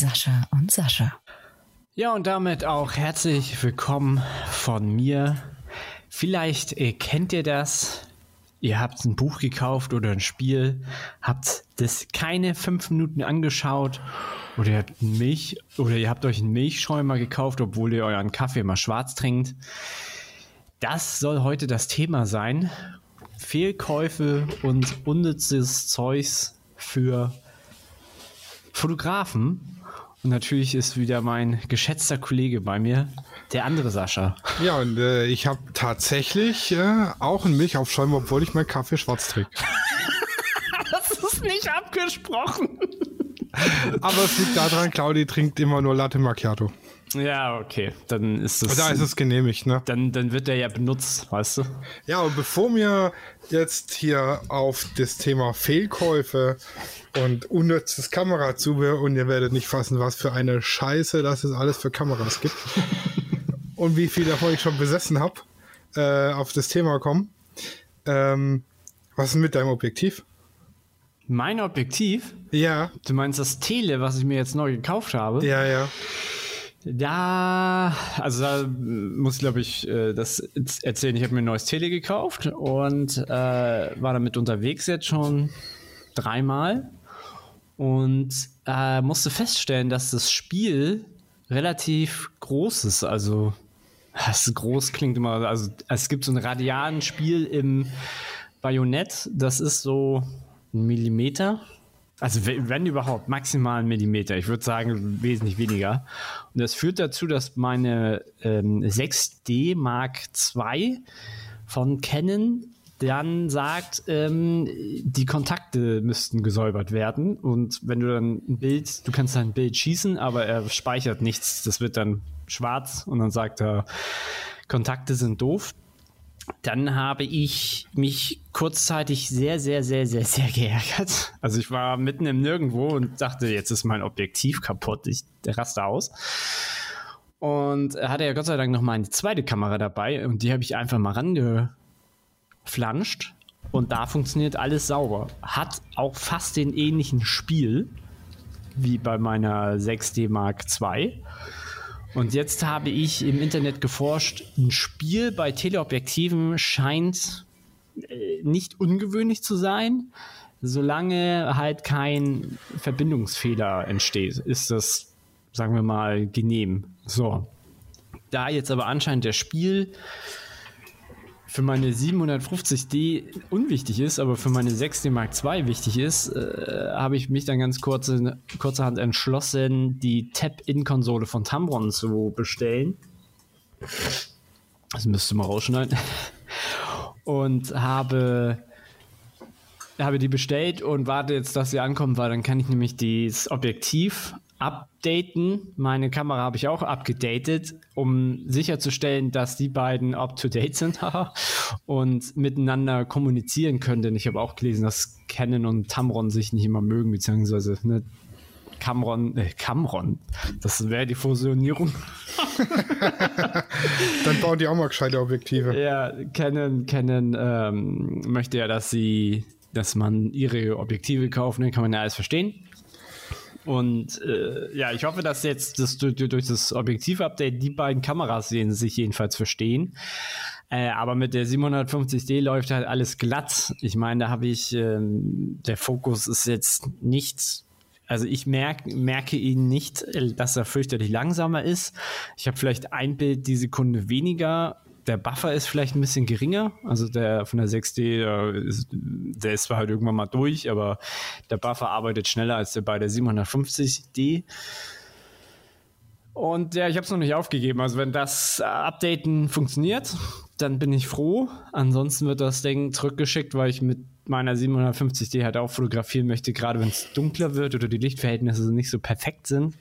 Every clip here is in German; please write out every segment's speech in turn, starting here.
Sascha und Sascha. Ja, und damit auch herzlich willkommen von mir. Vielleicht äh, kennt ihr das. Ihr habt ein Buch gekauft oder ein Spiel, habt das keine fünf Minuten angeschaut oder ihr habt Milch oder ihr habt euch einen Milchschäumer gekauft, obwohl ihr euren Kaffee mal schwarz trinkt. Das soll heute das Thema sein. Fehlkäufe und unnützes Zeugs für Fotografen. Und natürlich ist wieder mein geschätzter Kollege bei mir, der andere Sascha. Ja, und äh, ich habe tatsächlich äh, auch einen Milchaufschäumer, obwohl ich meinen Kaffee schwarz trinke. das ist nicht abgesprochen. Aber es liegt daran, Claudi trinkt immer nur Latte Macchiato. Ja, okay. Dann ist es. Da ist es genehmigt, ne? Dann, dann wird der ja benutzt, weißt du? Ja, und bevor wir jetzt hier auf das Thema Fehlkäufe und unnützes Kamerazubehör und ihr werdet nicht fassen, was für eine Scheiße das es alles für Kameras gibt und wie viel davon ich schon besessen habe, äh, auf das Thema kommen. Ähm, was ist mit deinem Objektiv? Mein Objektiv? Ja. Du meinst das Tele, was ich mir jetzt neu gekauft habe? Ja, ja. Da, also da muss ich glaube ich äh, das erzählen. Ich habe mir ein neues Tele gekauft und äh, war damit unterwegs jetzt schon dreimal und äh, musste feststellen, dass das Spiel relativ groß ist. Also das groß klingt immer, also es gibt so ein radialen Spiel im Bajonett, das ist so ein Millimeter also wenn überhaupt, maximal einen Millimeter. Ich würde sagen, wesentlich weniger. Und das führt dazu, dass meine ähm, 6D Mark II von Canon dann sagt, ähm, die Kontakte müssten gesäubert werden. Und wenn du dann ein Bild, du kannst dann ein Bild schießen, aber er speichert nichts. Das wird dann schwarz und dann sagt er, Kontakte sind doof dann habe ich mich kurzzeitig sehr, sehr, sehr, sehr, sehr geärgert. Also ich war mitten im Nirgendwo und dachte, jetzt ist mein Objektiv kaputt, ich raste aus. Und hatte ja Gott sei Dank noch mal eine zweite Kamera dabei und die habe ich einfach mal rangeflanscht und da funktioniert alles sauber. Hat auch fast den ähnlichen Spiel wie bei meiner 6D Mark II. Und jetzt habe ich im Internet geforscht, ein Spiel bei Teleobjektiven scheint äh, nicht ungewöhnlich zu sein. Solange halt kein Verbindungsfehler entsteht, ist das, sagen wir mal, genehm. So. Da jetzt aber anscheinend der Spiel für meine 750D unwichtig ist, aber für meine 6D Mark II wichtig ist, äh, habe ich mich dann ganz kurze, kurzerhand entschlossen, die Tap-In-Konsole von Tamron zu bestellen. Das müsste mal rausschneiden. Und habe, habe die bestellt und warte jetzt, dass sie ankommt, weil dann kann ich nämlich das Objektiv updaten. Meine Kamera habe ich auch abgedatet, um sicherzustellen, dass die beiden up-to-date sind und miteinander kommunizieren können. Denn ich habe auch gelesen, dass Canon und Tamron sich nicht immer mögen, beziehungsweise ne, Camron, äh, Camron, das wäre die Fusionierung. Dann bauen die auch mal gescheite Objektive. Ja, Canon, Canon ähm, möchte ja, dass sie, dass man ihre Objektive kauft, dann ne, kann man ja alles verstehen. Und äh, ja, ich hoffe, dass jetzt das, durch, das Objektiv-Update die beiden Kameras sehen, sich jedenfalls verstehen. Äh, aber mit der 750D läuft halt alles glatt. Ich meine, da habe ich, äh, der Fokus ist jetzt nicht, also ich merk, merke ihn nicht, dass er fürchterlich langsamer ist. Ich habe vielleicht ein Bild die Sekunde weniger der Buffer ist vielleicht ein bisschen geringer. Also der von der 6D, ist, der ist zwar halt irgendwann mal durch, aber der Buffer arbeitet schneller als der bei der 750D. Und ja, ich habe es noch nicht aufgegeben. Also wenn das Updaten funktioniert, dann bin ich froh. Ansonsten wird das Ding zurückgeschickt, weil ich mit meiner 750D halt auch fotografieren möchte, gerade wenn es dunkler wird oder die Lichtverhältnisse nicht so perfekt sind.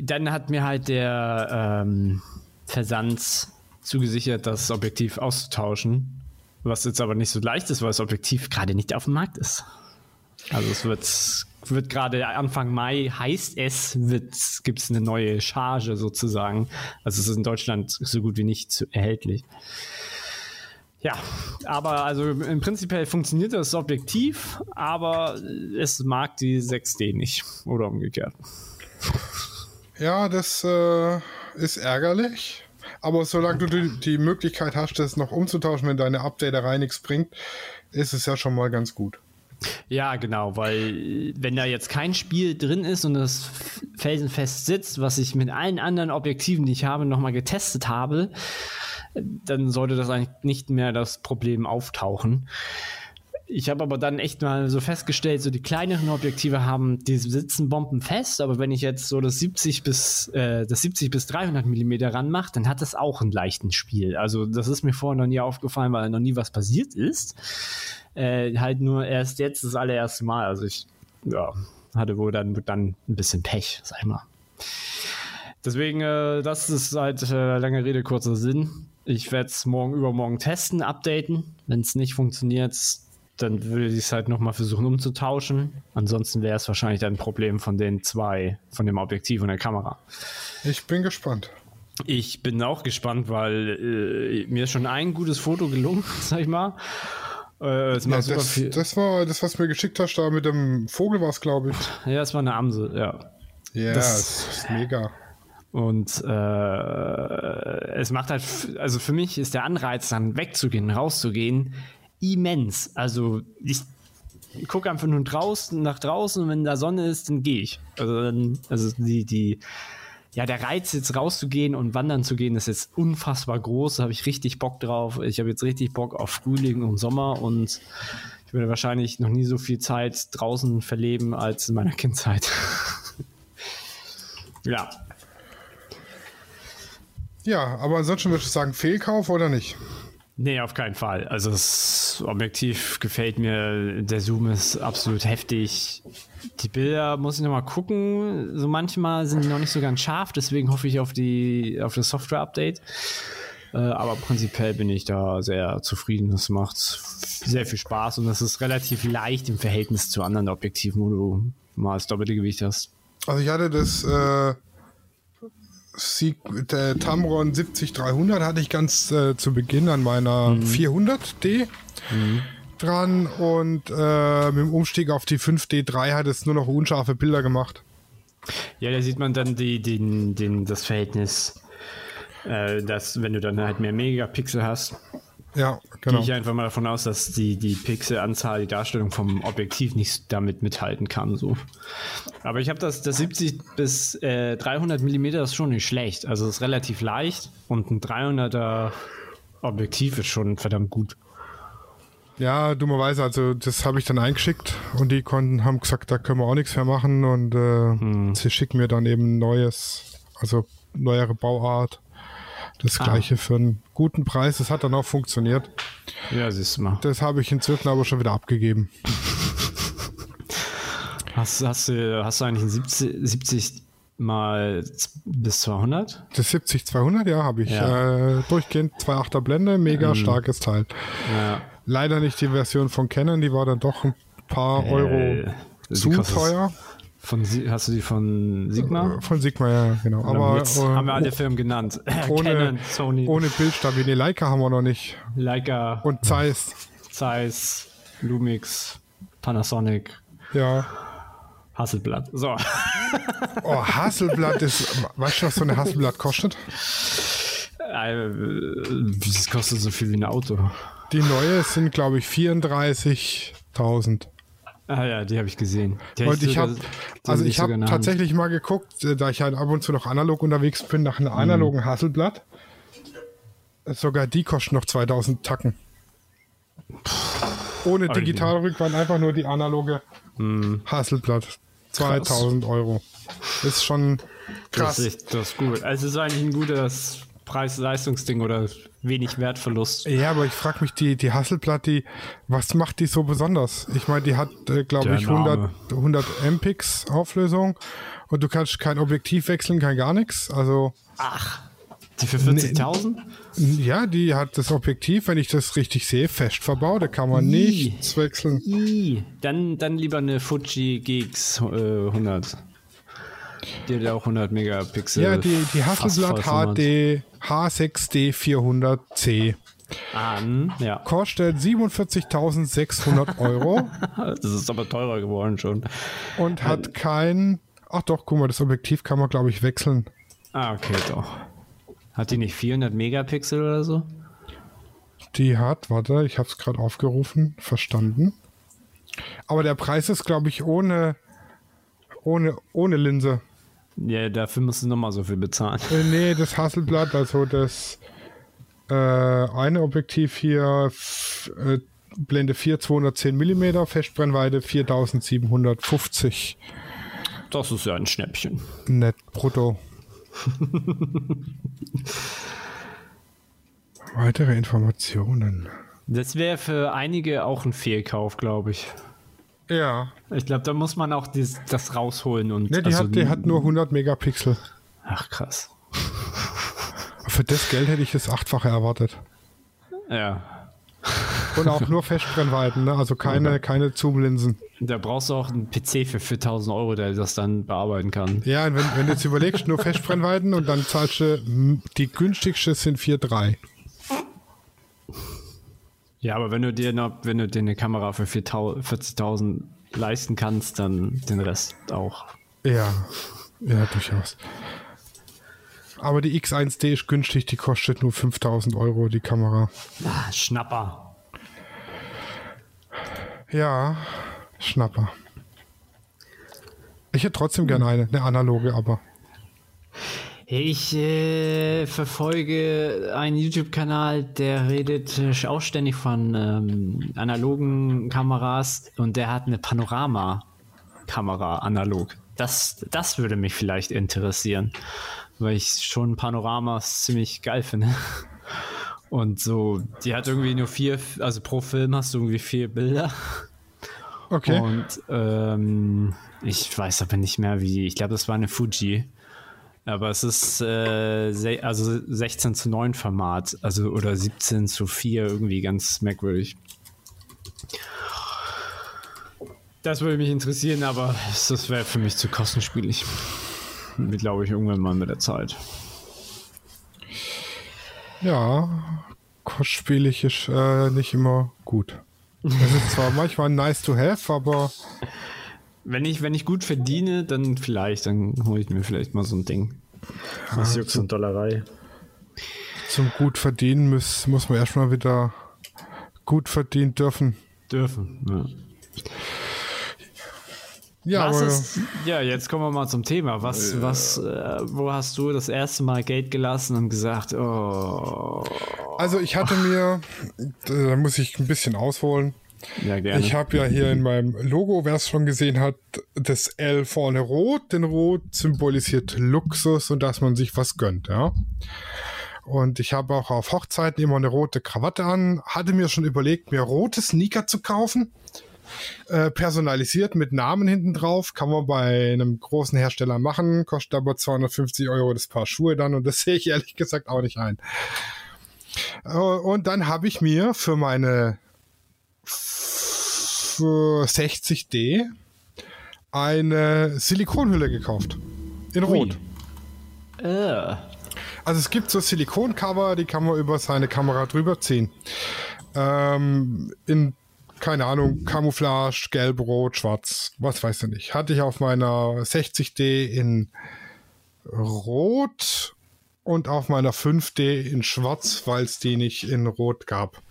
Dann hat mir halt der ähm, Versand zugesichert, das Objektiv auszutauschen. Was jetzt aber nicht so leicht ist, weil das Objektiv gerade nicht auf dem Markt ist. Also es wird, wird gerade Anfang Mai heißt es, gibt es eine neue Charge sozusagen. Also es ist in Deutschland so gut wie nicht erhältlich. Ja, aber also im Prinzip funktioniert das Objektiv, aber es mag die 6D nicht oder umgekehrt. Ja, das äh, ist ärgerlich. Aber solange du die, Möglichkeit hast, das noch umzutauschen, wenn deine Updaterei nichts bringt, ist es ja schon mal ganz gut. Ja, genau, weil wenn da jetzt kein Spiel drin ist und das felsenfest sitzt, was ich mit allen anderen Objektiven, die ich habe, nochmal getestet habe, dann sollte das eigentlich nicht mehr das Problem auftauchen. Ich habe aber dann echt mal so festgestellt, so die kleineren Objektive haben, die sitzen bombenfest, aber wenn ich jetzt so das 70 bis, äh, das 70 bis 300 Millimeter ranmache, dann hat das auch einen leichten Spiel. Also das ist mir vorher noch nie aufgefallen, weil noch nie was passiert ist. Äh, halt nur erst jetzt das allererste Mal. Also ich ja, hatte wohl dann, dann ein bisschen Pech, sag ich mal. Deswegen, äh, das ist halt äh, lange Rede, kurzer Sinn. Ich werde es morgen übermorgen testen, updaten. Wenn es nicht funktioniert, dann würde ich es halt nochmal versuchen umzutauschen. Ansonsten wäre es wahrscheinlich ein Problem von den zwei, von dem Objektiv und der Kamera. Ich bin gespannt. Ich bin auch gespannt, weil äh, mir ist schon ein gutes Foto gelungen, sag ich mal. Äh, ja, das, das, war das, was du mir geschickt hast, da mit dem Vogel war es, glaube ich. Ja, es war eine Amsel, ja. Ja, das, das ist mega. Und äh, es macht halt, also für mich ist der Anreiz, dann wegzugehen, rauszugehen, immens. Also ich gucke einfach nur draußen nach draußen und wenn da Sonne ist, dann gehe ich. Also, dann, also die, die, ja, der Reiz jetzt rauszugehen und wandern zu gehen, ist jetzt unfassbar groß. Da habe ich richtig Bock drauf. Ich habe jetzt richtig Bock auf Frühling und Sommer und ich werde wahrscheinlich noch nie so viel Zeit draußen verleben als in meiner Kindheit. ja. Ja, aber ansonsten würde ich sagen, Fehlkauf oder nicht? Nee, auf keinen Fall. Also das Objektiv gefällt mir. Der Zoom ist absolut heftig. Die Bilder muss ich noch mal gucken. So manchmal sind die noch nicht so ganz scharf, deswegen hoffe ich auf die auf das Software-Update. Äh, aber prinzipiell bin ich da sehr zufrieden. Das macht sehr viel Spaß und das ist relativ leicht im Verhältnis zu anderen Objektiven, wo du mal das doppelte Gewicht hast. Also ich hatte das äh, der Tamron 70300 hatte ich ganz äh, zu Beginn an meiner mhm. 400D mhm. dran und äh, mit dem Umstieg auf die 5D3 hat es nur noch unscharfe Bilder gemacht. Ja, da sieht man dann die, den, den, das Verhältnis, äh, dass wenn du dann halt mehr Megapixel hast, ja, genau. Gehe ich einfach mal davon aus, dass die, die Pixelanzahl, die Darstellung vom Objektiv nicht damit mithalten kann. So. Aber ich habe das, das 70 bis äh, 300 mm ist schon nicht schlecht. Also es ist relativ leicht und ein 300er Objektiv ist schon verdammt gut. Ja, dummerweise, also das habe ich dann eingeschickt und die konnten, haben gesagt, da können wir auch nichts mehr machen und äh, hm. sie schicken mir dann eben neues, also neuere Bauart. Das ah. gleiche für einen guten Preis. Das hat dann auch funktioniert. Ja, siehst du mal. Das habe ich inzwischen aber schon wieder abgegeben. Hast, hast, du, hast du eigentlich ein 70, 70 mal bis 200? Das 70 200, ja, habe ich. Ja. Äh, durchgehend 2,8er Blende, mega mhm. starkes Teil. Ja. Leider nicht die Version von Canon, die war dann doch ein paar äh, Euro zu teuer. Von, hast du die von Sigma? Äh, von Sigma, ja, genau. Aber jetzt äh, haben wir alle Firmen genannt. Ohne, Canon, Sony. Ohne Bildstabil. Nee, Leica haben wir noch nicht. Leica. Und Zeiss. Zeiss, Lumix, Panasonic. Ja. Hasselblatt. So. Oh, Hasselblatt ist. Weißt du, was so eine Hasselblatt kostet? Äh, das kostet so viel wie ein Auto. Die neue sind, glaube ich, 34.000. Ah ja, die habe ich gesehen. Die und ich habe, also ich habe tatsächlich mal geguckt, äh, da ich halt ab und zu noch analog unterwegs bin, nach einem analogen mhm. Hasselblatt. Sogar die kosten noch 2000 Tacken. Ohne Digitalrückwand, einfach nur die analoge mhm. Hasselblatt. 2000 krass. Euro. Ist schon krass. Das ist, das ist gut. Also es ist eigentlich ein gutes Preis-Leistungsding oder wenig Wertverlust. Ja, aber ich frage mich, die, die Hasselblatt, die, was macht die so besonders? Ich meine, die hat, äh, glaube ich, 100, 100 MPix Auflösung und du kannst kein Objektiv wechseln, kein gar nichts. Also. Ach, die für 40.000? Ja, die hat das Objektiv, wenn ich das richtig sehe, fest verbaut. Da kann man I. nichts wechseln. I. Dann, dann lieber eine Fuji GX äh, 100. Die hat ja auch 100 Megapixel. Ja, die, die Hasselblatt HD H6D400C. An, ja. Kostet 47.600 Euro Das ist aber teurer geworden schon. und hat kein. Ach doch, guck mal, das Objektiv kann man, glaube ich, wechseln. Ah, okay, doch. Hat die nicht 400 Megapixel oder so? Die hat, warte, ich habe es gerade aufgerufen, verstanden. Aber der Preis ist, glaube ich, ohne, ohne, ohne Linse. Ja, dafür musst du nochmal so viel bezahlen. Äh, nee, das Hasselblatt, also das äh, eine Objektiv hier, äh, Blende 4, 210 mm, Festbrennweite 4750 Das ist ja ein Schnäppchen. net brutto. Weitere Informationen. Das wäre für einige auch ein Fehlkauf, glaube ich. Ja. Ich glaube, da muss man auch dies, das rausholen und. Ne, die, also- hat, die hat nur 100 Megapixel. Ach, krass. Für das Geld hätte ich das Achtfache erwartet. Ja. Und auch nur Festbrennweiten, ne? also keine, keine Zoomlinsen. Da brauchst du auch einen PC für 4000 Euro, der das dann bearbeiten kann. Ja, und wenn, wenn du jetzt überlegst, nur Festbrennweiten und dann zahlst du, die günstigste sind 4,3. Ja, aber wenn du dir noch, wenn du dir eine Kamera für 4000 40.000 leisten kannst, dann den Rest auch. Ja, ja, durchaus. Aber die X1D ist günstig, die kostet nur 5000 Euro, die Kamera. Ah, Schnapper. Ja, Schnapper. Ich hätte trotzdem gerne eine, eine analoge, aber. Ich äh, verfolge einen YouTube-Kanal, der redet äh, auch ständig von ähm, analogen Kameras und der hat eine Panorama-Kamera analog. Das, das würde mich vielleicht interessieren, weil ich schon Panoramas ziemlich geil finde. Und so, die hat irgendwie nur vier, also pro Film hast du irgendwie vier Bilder. Okay. Und ähm, ich weiß aber nicht mehr wie, ich glaube, das war eine Fuji. Aber es ist äh, also 16 zu 9 Format, also oder 17 zu 4, irgendwie ganz merkwürdig. Das würde mich interessieren, aber das wäre für mich zu kostenspielig. Glaube ich irgendwann mal mit der Zeit. Ja, kostspielig ist äh, nicht immer gut. Es ist zwar manchmal nice to have, aber Wenn ich, wenn ich gut verdiene, dann vielleicht, dann hole ich mir vielleicht mal so ein Ding. Was Jux und Dollerei. zum gut verdienen muss, muss man erstmal wieder gut verdienen dürfen. Dürfen. Ja. Ja, ist, ja, jetzt kommen wir mal zum Thema. Was, was, äh, wo hast du das erste Mal Geld gelassen und gesagt, oh, also ich hatte mir, da muss ich ein bisschen ausholen. Ja, gerne. Ich habe ja hier in meinem Logo, wer es schon gesehen hat, das L vorne rot. Denn rot symbolisiert Luxus und dass man sich was gönnt, ja. Und ich habe auch auf Hochzeiten immer eine rote Krawatte an. Hatte mir schon überlegt, mir rote Sneaker zu kaufen. Äh, personalisiert mit Namen hinten drauf. Kann man bei einem großen Hersteller machen. Kostet aber 250 Euro das Paar Schuhe dann. Und das sehe ich ehrlich gesagt auch nicht ein. Äh, und dann habe ich mir für meine für 60D eine Silikonhülle gekauft. In Rot. äh, Also es gibt so Silikoncover, die kann man über seine Kamera drüber ziehen. Ähm, in, keine Ahnung, Camouflage, gelb, rot, schwarz, was weiß ich nicht. Hatte ich auf meiner 60D in rot und auf meiner 5D in schwarz, weil es die nicht in rot gab.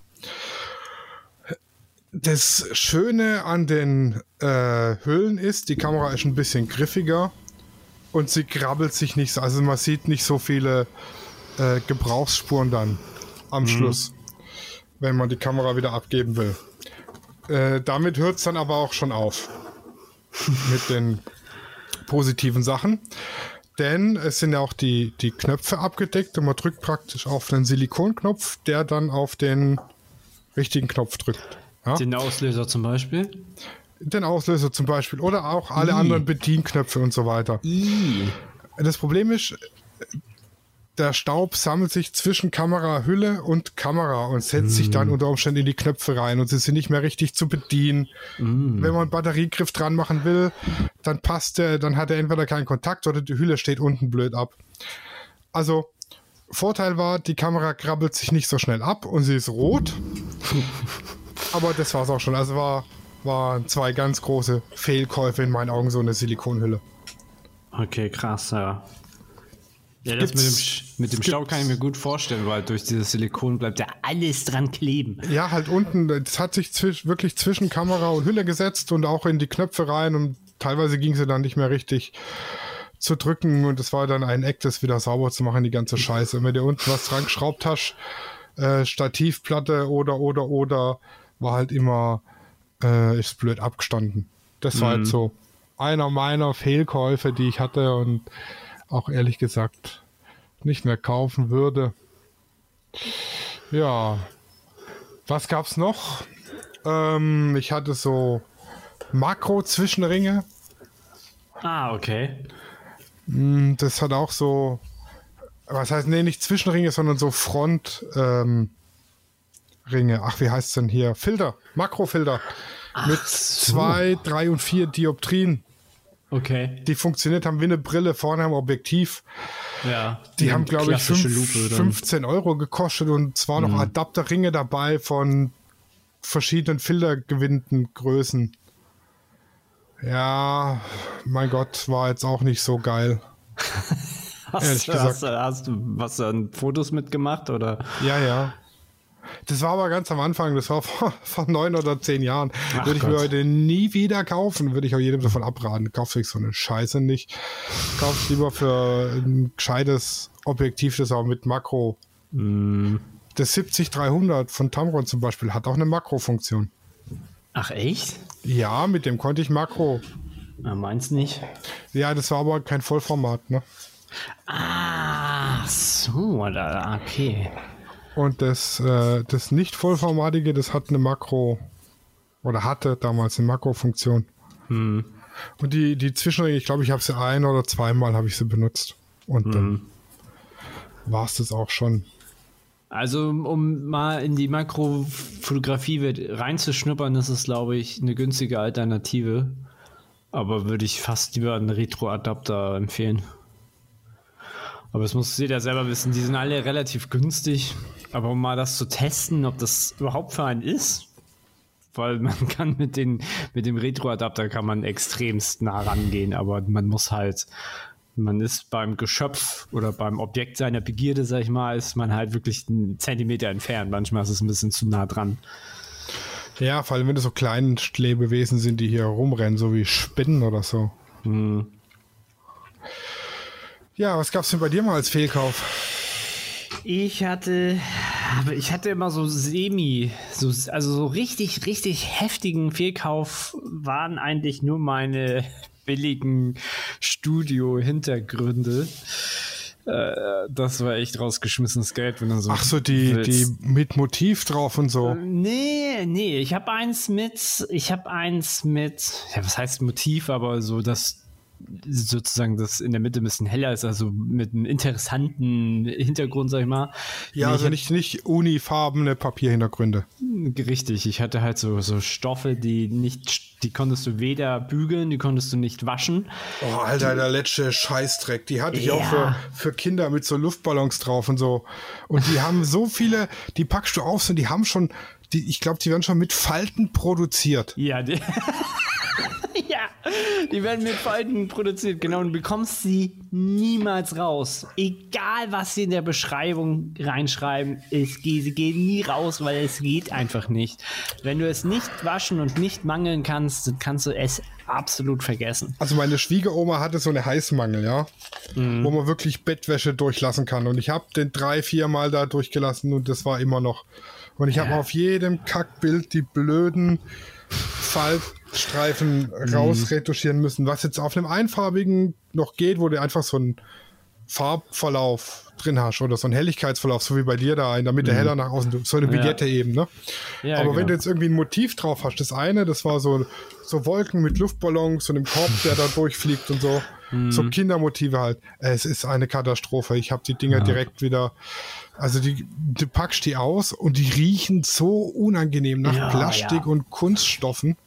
Das Schöne an den äh, Hüllen ist, die Kamera ist ein bisschen griffiger und sie krabbelt sich nicht so. Also man sieht nicht so viele äh, Gebrauchsspuren dann am Schluss, wenn man die Kamera wieder abgeben will. Äh, damit hört es dann aber auch schon auf mit den positiven Sachen. Denn es sind ja auch die, die Knöpfe abgedeckt und man drückt praktisch auf den Silikonknopf, der dann auf den richtigen Knopf drückt. Ja? den Auslöser zum Beispiel. Den Auslöser zum Beispiel oder auch alle I. anderen Bedienknöpfe und so weiter. I. Das Problem ist, der Staub sammelt sich zwischen Kamerahülle und Kamera und setzt sich dann unter Umständen in die Knöpfe rein und sie sind nicht mehr richtig zu bedienen. Wenn man Batteriegriff dran machen will, dann passt der, dann hat er entweder keinen Kontakt oder die Hülle steht unten blöd ab. Also Vorteil war, die Kamera krabbelt sich nicht so schnell ab und sie ist rot. Aber das war es auch schon. Also war, waren zwei ganz große Fehlkäufe in meinen Augen, so eine Silikonhülle. Okay, krass, ja. Ja, das mit dem, mit dem Staub kann ich mir gut vorstellen, weil durch dieses Silikon bleibt ja alles dran kleben. Ja, halt unten, das hat sich zwisch, wirklich zwischen Kamera und Hülle gesetzt und auch in die Knöpfe rein und teilweise ging sie dann nicht mehr richtig zu drücken und es war dann ein Eck, das wieder sauber zu machen, die ganze Scheiße. Und wenn du unten was dran geschraubt hast, äh, Stativplatte oder, oder, oder, war halt immer, äh, ist blöd abgestanden. Das war halt so einer meiner Fehlkäufe, die ich hatte und auch ehrlich gesagt nicht mehr kaufen würde. Ja, was gab's noch? Ähm, ich hatte so Makro-Zwischenringe. Ah, okay. Mm, Das hat auch so, was heißt, nee, nicht Zwischenringe, sondern so Front, ähm, Ringe. Ach, wie heißt denn hier? Filter, Makrofilter. mit so. zwei, drei und vier Dioptrien. Okay. Die funktioniert haben wie eine Brille vorne am Objektiv. Ja. Die haben, glaube ich, fünf, Lupe dann. 15 Euro gekostet und zwar noch Adapterringe dabei von verschiedenen filtergewinnten Größen. Ja, mein Gott, war jetzt auch nicht so geil. Hast, ehrlich du- gesagt. Hast, du- hast du was dann Fotos mitgemacht oder? Ja, ja. Das war aber ganz am Anfang, das war vor, vor neun oder zehn Jahren. Ach würde ich mir Gott. heute nie wieder kaufen, würde ich auch jedem davon abraten. Kauf sich so eine Scheiße nicht. Kauf lieber für ein gescheites Objektiv, das auch mit Makro. Mm. Das 70-300 von Tamron zum Beispiel hat auch eine Makrofunktion. Ach echt? Ja, mit dem konnte ich Makro. Na, meins nicht. Ja, das war aber kein Vollformat, ne? Ah, so, okay. Und das, äh, das nicht vollformatige, das hat eine Makro oder hatte damals eine Makrofunktion. Hm. Und die, die Zwischenringe, ich glaube, ich habe sie ein oder zweimal habe ich sie benutzt. Und dann war es das auch schon. Also, um mal in die Makrofotografie reinzuschnuppern, ist es, glaube ich, eine günstige Alternative. Aber würde ich fast lieber einen Retro-Adapter empfehlen. Aber es muss jeder selber wissen, die sind alle relativ günstig. Aber um mal das zu testen, ob das überhaupt für einen ist, weil man kann mit, den, mit dem Retro-Adapter kann man extremst nah rangehen, aber man muss halt, man ist beim Geschöpf oder beim Objekt seiner Begierde, sag ich mal, ist man halt wirklich einen Zentimeter entfernt. Manchmal ist es ein bisschen zu nah dran. Ja, vor allem wenn das so kleine Lebewesen sind, die hier rumrennen, so wie Spinnen oder so. Ja, was gab's denn bei dir mal als Fehlkauf? Ich hatte, aber ich hatte immer so semi, so, also so richtig, richtig heftigen Fehlkauf waren eigentlich nur meine billigen Studio-Hintergründe. Äh, das war echt rausgeschmissenes Geld, wenn du so. Ach so, die, willst. die mit Motiv drauf und so. Nee, nee, ich habe eins mit, ich habe eins mit, ja, was heißt Motiv, aber so das sozusagen das in der Mitte ein bisschen heller ist, also mit einem interessanten Hintergrund, sag ich mal. Ja, Nee, also ich nicht, nicht unifarbene Papierhintergründe. Richtig, ich hatte halt so, so Stoffe, die nicht, die konntest du weder bügeln, die konntest du nicht waschen. Oh, Alter, der letzte Scheißdreck. Die hatte ich auch für, Ja. für Kinder mit so Luftballons drauf und so. Und die haben so viele, die packst du auf und die haben schon, die, ich glaube, die werden schon mit Falten produziert. Ja, die, ja, die werden mit Falten produziert, genau, und du bekommst sie niemals raus. Egal, was sie in der Beschreibung reinschreiben, es geht, sie gehen nie raus, weil es geht einfach nicht. Wenn du es nicht waschen und nicht mangeln kannst, dann kannst du es absolut vergessen. Also meine Schwiegeroma hatte so eine Heißmangel, ja, wo man wirklich Bettwäsche durchlassen kann. Und ich habe den drei, vier Mal da durchgelassen und das war immer noch. Und ich habe Ja. auf jedem Kackbild die blöden Fallstreifen rausretuschieren müssen, was jetzt auf einem einfarbigen noch geht, wo du einfach so einen Farbverlauf drin hast oder so einen Helligkeitsverlauf, so wie bei dir da in der Mitte heller nach außen, so eine Vignette eben, ne? Ja, Aber wenn genau. du jetzt irgendwie ein Motiv drauf hast, das eine, das war so, so Wolken mit Luftballons und einem Korb, der da durchfliegt und so. Mhm. So Kindermotive halt. Es ist eine Katastrophe. Ich habe die Dinger direkt wieder. Also die, du packst die aus und die riechen so unangenehm nach Ja, Plastik ja. und Kunststoffen.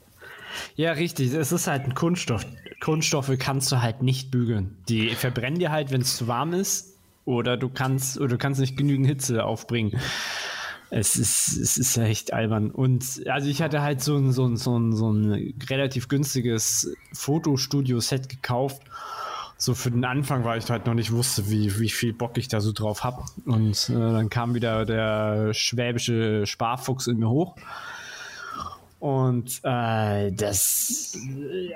Ja, richtig. Es ist halt ein Kunststoff. Kunststoffe kannst du halt nicht bügeln. Die verbrennen dir halt, wenn es zu warm ist. oder du kannst oder du kannst nicht genügend Hitze aufbringen. Es ist, es ist echt albern. Und also ich hatte halt so ein, so ein, so ein, so ein relativ günstiges Fotostudio-Set gekauft. So für den Anfang, weil ich halt noch nicht wusste, wie, wie viel Bock ich da so drauf habe. Und äh, dann kam wieder der schwäbische Sparfuchs in mir hoch. Und äh, das,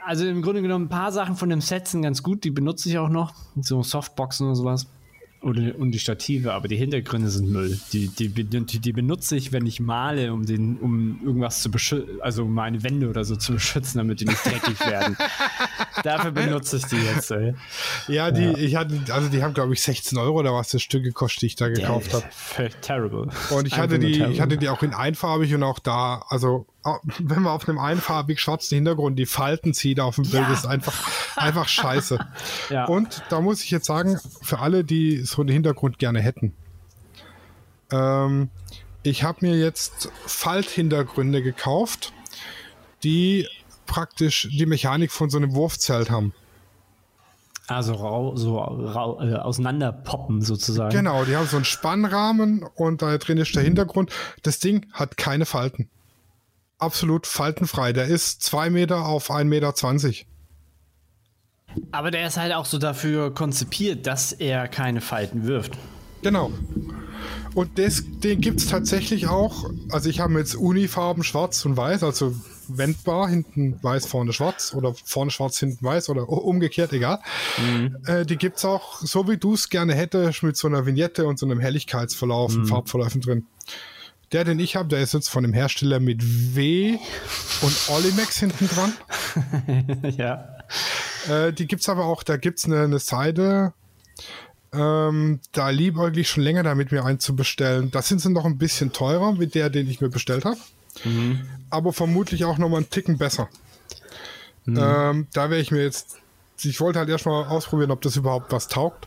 also im Grunde genommen ein paar Sachen von dem Set sind ganz gut, die benutze ich auch noch. So Softboxen oder sowas. Und, und die Stative, aber die Hintergründe sind Müll. Die, die, die, die benutze ich, wenn ich male, um, den, um irgendwas zu beschützen, also um meine Wände oder so zu beschützen, damit die nicht dreckig werden. Dafür benutze ich die jetzt. Ey. Ja, die, ja. ich hatte, also die haben, glaube ich, 16 Euro oder was das Stück gekostet, die ich da gekauft habe. Terrible. Und ich hatte die, terrible. ich hatte die auch in einfarbig und auch da, also wenn man auf einem einfarbig schwarzen Hintergrund die Falten zieht auf dem Bild, ja. ist einfach, einfach scheiße. Ja. Und da muss ich jetzt sagen, für alle, die so einen Hintergrund gerne hätten, ähm, ich habe mir jetzt Falthintergründe gekauft, die praktisch die Mechanik von so einem Wurfzelt haben. Also rau, so rau, äh, auseinanderpoppen sozusagen. Genau, die haben so einen Spannrahmen und da drin ist der Hintergrund. Das Ding hat keine Falten absolut faltenfrei. Der ist 2 Meter auf 1,20 Meter. Aber der ist halt auch so dafür konzipiert, dass er keine Falten wirft. Genau. Und das, den gibt es tatsächlich auch. Also ich habe jetzt Unifarben schwarz und weiß, also wendbar, hinten weiß, vorne schwarz oder vorne schwarz, hinten weiß oder umgekehrt, egal. Mhm. Äh, die gibt es auch, so wie du es gerne hättest, mit so einer Vignette und so einem Helligkeitsverlauf, mhm. Farbverläufen drin. Der, den ich habe, der ist jetzt von dem Hersteller mit W und Olimex hinten dran. ja. Äh, die gibt es aber auch, da gibt es eine, eine Seite, ähm, da liebäuglich schon länger damit mir einzubestellen. Das sind sie noch ein bisschen teurer wie der, den ich mir bestellt habe. Mhm. Aber vermutlich auch nochmal einen Ticken besser. Mhm. Ähm, da wäre ich mir jetzt. Ich wollte halt erstmal ausprobieren, ob das überhaupt was taugt.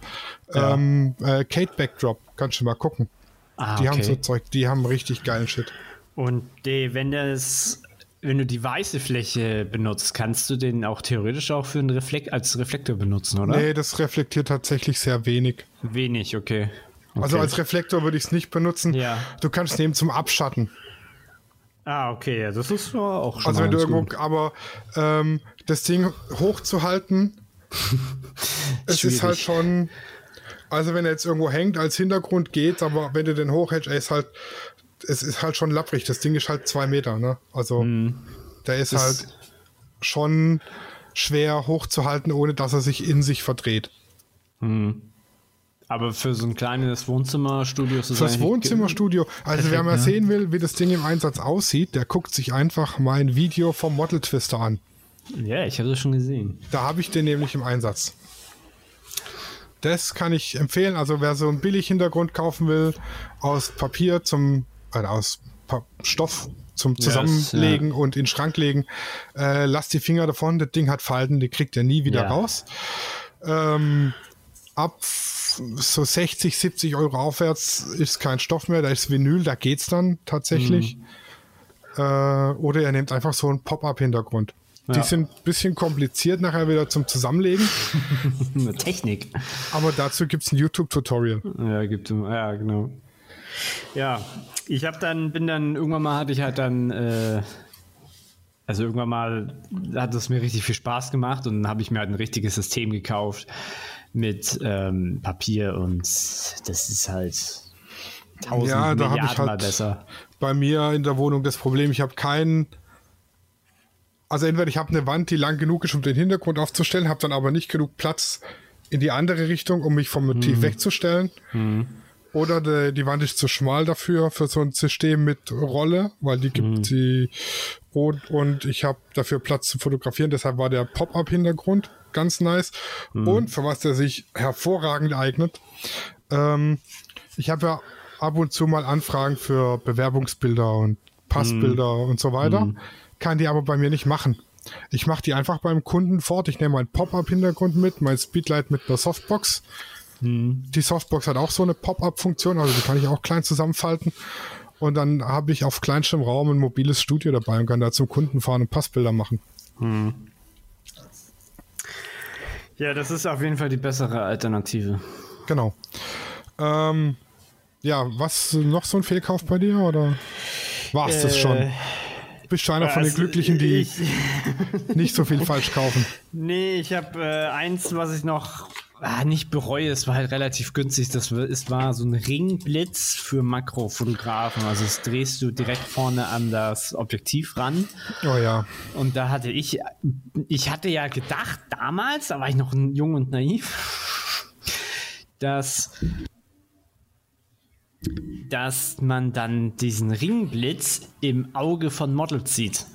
Ja. Ähm, äh, Kate Backdrop, kannst du mal gucken. Ah, die okay. haben so Zeug, die haben richtig geilen Shit. Und die, wenn das, wenn du die weiße Fläche benutzt, kannst du den auch theoretisch auch für einen Reflekt als Reflektor benutzen, oder? Nee, das reflektiert tatsächlich sehr wenig. Wenig, okay. okay. Also als Reflektor würde ich es nicht benutzen. Ja. Du kannst es nehmen zum Abschatten. Ah, okay, ja, das ist auch schon. Also wenn du irgendwo, gut. aber ähm, das Ding hochzuhalten, es ist halt schon also wenn er jetzt irgendwo hängt, als Hintergrund geht, aber wenn du den hochhältst, er ist halt, es ist halt schon lapprig. Das Ding ist halt zwei Meter, ne? Also hm. der ist das halt schon schwer hochzuhalten, ohne dass er sich in sich verdreht. Hm. Aber für so ein kleines Wohnzimmerstudio ist es Fürs Wohnzimmerstudio. Also Perfekt, wer mal ne? sehen will, wie das Ding im Einsatz aussieht, der guckt sich einfach mein Video vom Model Twister an. Ja, ich habe das schon gesehen. Da habe ich den nämlich im Einsatz. Das kann ich empfehlen. Also wer so einen Billig-Hintergrund kaufen will, aus Papier zum, äh, aus pa Stoff zum Zusammenlegen yes, ja. und in den Schrank legen, äh, lasst die Finger davon. Das Ding hat Falten, die kriegt ihr nie wieder ja. raus. Ähm, ab so 60, 70 Euro aufwärts ist kein Stoff mehr, da ist Vinyl, da geht's dann tatsächlich. Mhm. Äh, oder ihr nehmt einfach so einen Pop-Up-Hintergrund. Die ja. sind ein bisschen kompliziert nachher wieder zum Zusammenlegen. Eine Technik. Aber dazu gibt es ein YouTube-Tutorial. Ja, gibt. Ja, genau. Ja, ich habe dann, bin dann, irgendwann mal hatte ich halt dann, äh, also irgendwann mal hat es mir richtig viel Spaß gemacht und dann habe ich mir halt ein richtiges System gekauft mit ähm, Papier und das ist halt tausend ja, da Milliarden ich halt mal besser. Bei mir in der Wohnung das Problem, ich habe keinen also entweder ich habe eine Wand, die lang genug ist, um den Hintergrund aufzustellen, habe dann aber nicht genug Platz in die andere Richtung, um mich vom Motiv mhm. wegzustellen. Mhm. Oder die, die, Wand ist zu schmal dafür, für so ein System mit Rolle, weil die gibt mhm. sie. Und, und ich habe dafür Platz zu fotografieren, deshalb war der Pop-Up-Hintergrund ganz nice. Mhm. Und für was der sich hervorragend eignet, ähm, ich habe ja ab und zu mal Anfragen für Bewerbungsbilder und Passbilder mhm. und so weiter. Mhm kann die aber bei mir nicht machen. Ich mache die einfach beim Kunden fort. Ich nehme meinen Pop-Up-Hintergrund mit, mein Speedlight mit einer Softbox. Hm. Die Softbox hat auch so eine Pop-Up-Funktion, also die kann ich auch klein zusammenfalten. Und dann habe ich auf kleinstem Raum ein mobiles Studio dabei und kann da zum Kunden fahren und Passbilder machen. Hm. Ja, das ist auf jeden Fall die bessere Alternative. Genau. Ähm, ja, was noch so ein Fehlkauf bei dir oder war es das Äh, schon? Bist du einer von den Glücklichen, die ich, nicht so viel falsch kaufen? Nee, ich habe äh, eins, was ich noch ah, nicht bereue. Es war halt relativ günstig. Das es war so ein Ringblitz für Makrofotografen. Also das drehst du direkt vorne an das Objektiv ran. Oh ja. Und da hatte ich, ich hatte ja gedacht damals, da war ich noch jung und naiv, dass dass man dann diesen Ringblitz im Auge von Models sieht.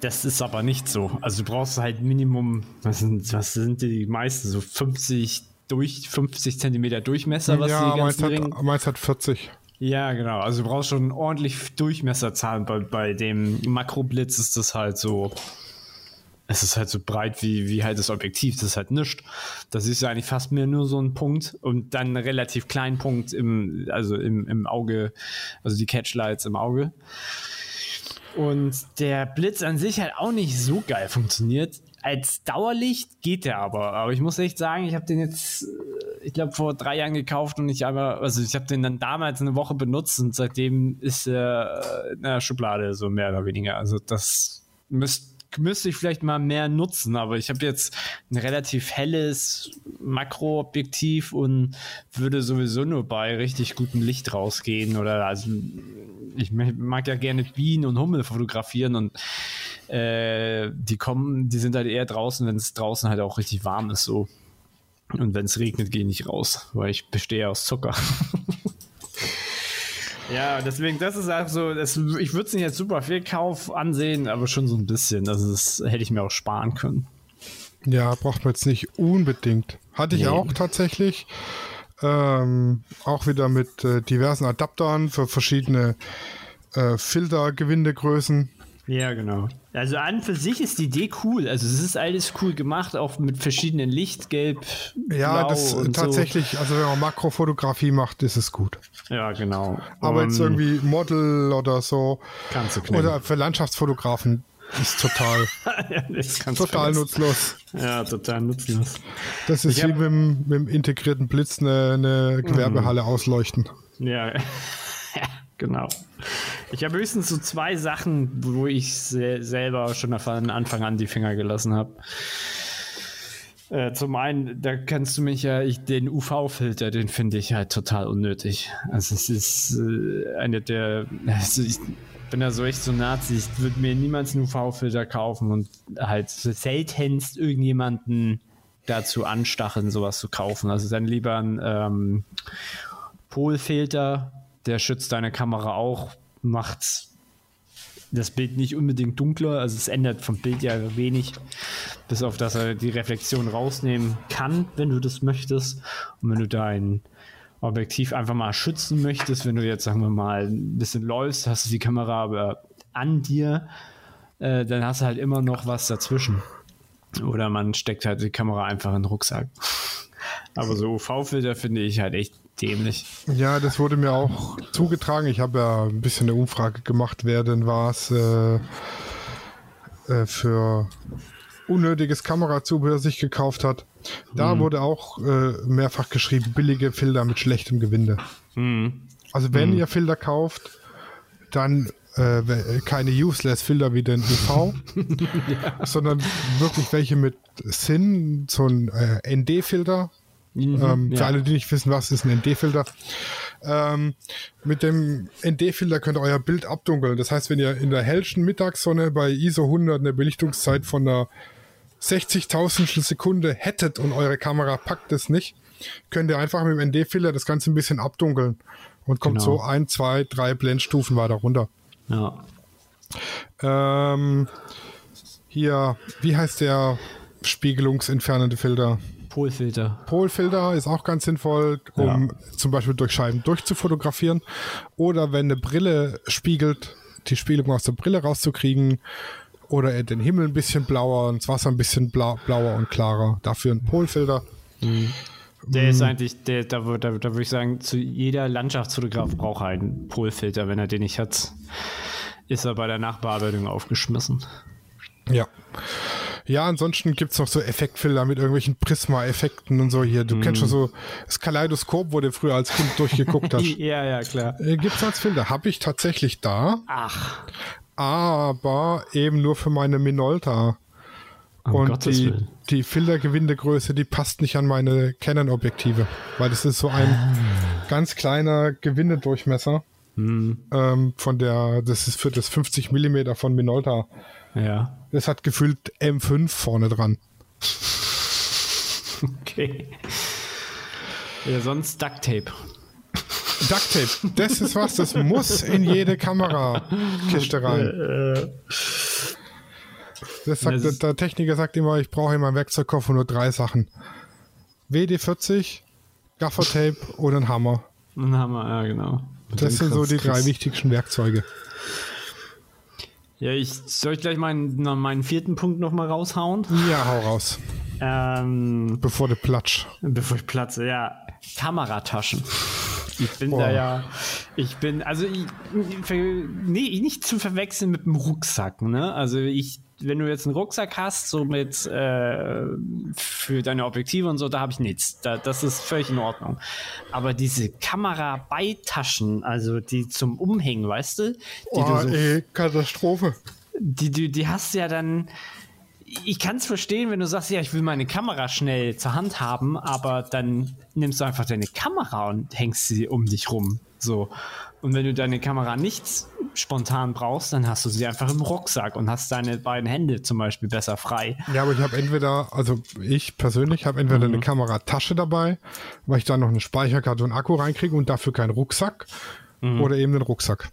Das ist aber nicht so. Also du brauchst halt Minimum, was sind, was sind die meisten, so 50 durch 50 Zentimeter Durchmesser, was ja, die meins ganzen Ring. hat, meins hat 40. Ja, genau. Also du brauchst schon ordentlich Durchmesserzahlen. Bei, bei dem Makroblitz ist das halt so. Es ist halt so breit wie, wie halt das Objektiv. Das ist halt nichts. Da siehst du eigentlich fast mehr nur so einen Punkt und dann einen relativ kleinen Punkt im, also im, im Auge, also die Catchlights im Auge. Und der Blitz an sich hat auch nicht so geil funktioniert. Als Dauerlicht geht der aber. Aber ich muss echt sagen, ich habe den jetzt, äh, ich glaube, vor drei Jahren gekauft und ich aber, also ich habe den dann damals eine Woche benutzt und seitdem ist er in der Schublade, so mehr oder weniger. Also das müsst, müsste ich vielleicht mal mehr nutzen, aber ich habe jetzt ein relativ helles Makroobjektiv und würde sowieso nur bei richtig gutem Licht rausgehen oder also ich mag ja gerne Bienen und Hummel fotografieren und äh, die kommen, die sind halt eher draußen, wenn es draußen halt auch richtig warm ist so. Und wenn es regnet, gehe ich nicht raus, weil ich bestehe aus Zucker. ja, deswegen, das ist auch so, das, ich würde es nicht als super viel Kauf ansehen, aber schon so ein bisschen. Also das hätte ich mir auch sparen können. Ja, braucht man jetzt nicht unbedingt. Hatte ich Nee. auch tatsächlich. Ähm, auch wieder mit äh, diversen Adaptern für verschiedene äh, Filtergewindegrößen. Ja, genau. Also an für sich ist die Idee cool. Also es ist alles cool gemacht, auch mit verschiedenen Licht, Gelb, Ja, Blau das und tatsächlich, also wenn man Makrofotografie macht, ist es gut. So. Ja, genau. Aber jetzt Und irgendwie Model oder so kannst du knicken. oder für Landschaftsfotografen ist total, ja, du total nutzlos. Ja, total nutzlos. Das ist Ich wie hab- mit dem, mit dem integrierten Blitz eine, eine Gewerbehalle ausleuchten. Ja, ja, genau. Ich habe höchstens so zwei Sachen, wo ich se selber schon von Anfang an die Finger gelassen habe. Äh, zum einen, da kannst du mich ja, ich, den UV-Filter, den finde ich halt total unnötig. Also es ist äh, eine der, also ich bin da so echt so Nazi, ich würde mir niemals einen UV-Filter kaufen und halt seltenst irgendjemanden dazu anstacheln, sowas zu kaufen. Also dann lieber ein ähm, Polfilter, der schützt deine Kamera auch, macht das Bild nicht unbedingt dunkler, also es ändert vom Bild ja wenig, bis auf dass er die Reflexion rausnehmen kann, wenn du das möchtest. Und wenn du dein Objektiv einfach mal schützen möchtest, wenn du jetzt, sagen wir mal, ein bisschen läufst, hast du die Kamera aber an dir, äh, dann hast du halt immer noch was dazwischen. Oder man steckt halt die Kamera einfach in den Rucksack. Aber so UV-Filter finde ich halt echt dämlich. Ja, das wurde mir auch zugetragen. Ich habe ja ein bisschen eine Umfrage gemacht, wer denn was äh, äh, für unnötiges Kamerazubehör sich gekauft hat. Da wurde auch äh, mehrfach geschrieben, billige Filter mit schlechtem Gewinde. Also wenn ihr Filter kauft, dann äh, keine useless Filter wie den UV, sondern wirklich welche mit Sinn, so ein äh, ND-Filter. Ähm, Für ja. alle, die nicht wissen, was ist ein ND-Filter. Ähm, mit dem ND-Filter könnt ihr euer Bild abdunkeln. Das heißt, wenn ihr in der hellsten Mittagssonne bei ISO 100 eine Belichtungszeit von einer 60.000 Sekunde hättet und eure Kamera packt es nicht, könnt ihr einfach mit dem ND-Filter das Ganze ein bisschen abdunkeln und kommt Genau. so ein, zwei, drei Blendstufen weiter runter. Ja. Ähm, hier, wie heißt der spiegelungsentfernende Filter? Polfilter. Polfilter ist auch ganz sinnvoll, um zum Beispiel durch Scheiben durchzufotografieren. Oder wenn eine Brille spiegelt, die Spiegelung aus der Brille rauszukriegen. Oder den Himmel ein bisschen blauer und das Wasser ein bisschen blau, blauer und klarer. Dafür ein Polfilter. Der ist eigentlich, der, da, da, da würde ich sagen, zu jeder Landschaftsfotograf braucht einen Polfilter. Wenn er den nicht hat, ist er bei der Nachbearbeitung aufgeschmissen. Ja. Ja, ansonsten gibt es noch so Effektfilter mit irgendwelchen Prisma-Effekten und so hier. Du kennst schon so das Kaleidoskop, wo du früher als Kind durchgeguckt hast. ja, ja, klar. Äh, gibt's als Filter. Habe ich tatsächlich da, Ach, aber eben nur für meine Minolta. um und Gottes die, Willen. die Filtergewindegröße, die passt nicht an meine Canon-Objektive, weil das ist so ein Ah. ganz kleiner Gewindedurchmesser. Hm. Ähm, von der, das ist für das 50 mm von Minolta. Ja, Das hat gefühlt M5 vorne dran. okay. Ja, sonst Duct Tape. Ducktape, das ist was, das muss in jede Kamerakiste rein. Das sagt, Das der Techniker sagt immer, ich brauche in meinem Werkzeugkoffer nur drei Sachen. WD-40, Gaffertape und ein Hammer. Ein Hammer, ja, genau. Mit Das sind so die drei wichtigsten Werkzeuge. Ja, ich soll ich gleich meinen, noch meinen vierten Punkt nochmal raushauen. Ja, hau raus, Ähm, bevor du platsch. bevor ich platze, ja. Kamerataschen. Ich bin Boah. da ja, ich bin, also ich, nee, nicht zu verwechseln mit dem Rucksack, ne? Also ich, wenn du jetzt einen Rucksack hast, so mit äh, für deine Objektive und so, da habe ich nichts. Da, das ist völlig in Ordnung. Aber diese Kamerabeitaschen, also die zum Umhängen, weißt du, die Oh, du so ey, Katastrophe. die, die, die hast du ja dann. Ich kann es verstehen, wenn du sagst, ja, ich will meine Kamera schnell zur Hand haben, aber dann nimmst du einfach deine Kamera und hängst sie um dich rum. So. Und wenn du deine Kamera nicht spontan brauchst, dann hast du sie einfach im Rucksack und hast deine beiden Hände zum Beispiel besser frei. Ja, aber ich habe entweder, also ich persönlich habe entweder Mhm. eine Kameratasche dabei, weil ich da noch eine Speicherkarte und Akku reinkriege und dafür keinen Rucksack oder eben den Rucksack.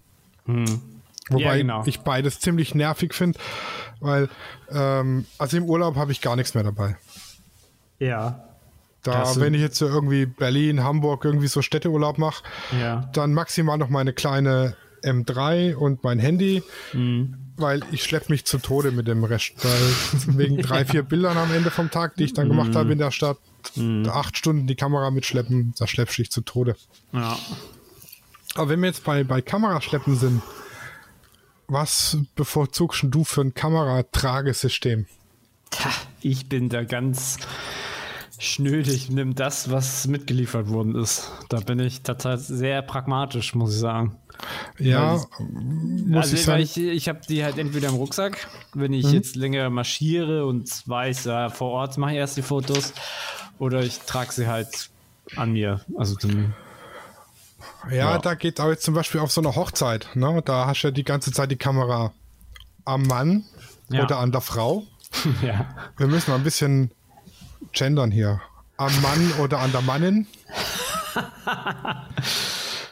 Wobei Mhm. Ja, genau. ich beides ziemlich nervig finde, weil ähm, also im Urlaub habe ich gar nichts mehr dabei. Ja. Da, wenn ich jetzt so irgendwie Berlin, Hamburg irgendwie so Städteurlaub mache, Ja. dann maximal noch meine kleine M3 und mein Handy, Mhm. weil ich schleppe mich zu Tode mit dem Rest. Weil wegen drei, vier Bildern am Ende vom Tag, die ich dann gemacht Mhm. habe in der Stadt, acht Stunden die Kamera mitschleppen, da schleppst du dich zu Tode. Ja. Aber wenn wir jetzt bei, bei Kameraschleppen sind, was bevorzugst du für ein Kameratragesystem? Ich bin da ganz schnöde. Ich nehme das, was mitgeliefert worden ist. Da bin ich tatsächlich sehr pragmatisch, muss ich sagen. Ja, Weil muss also ich sagen. ich, ich habe die halt entweder im Rucksack, wenn ich jetzt länger marschiere und weiß, ja, vor Ort mache ich erst die Fotos, oder ich trage sie halt an mir. Also dann, Ja, Ja. da geht aber jetzt zum Beispiel auf so eine Hochzeit. Ne? Da hast du ja die ganze Zeit die Kamera am Mann Ja. oder an der Frau. ja. Wir müssen mal ein bisschen gendern hier. Am Mann oder an der Mannin.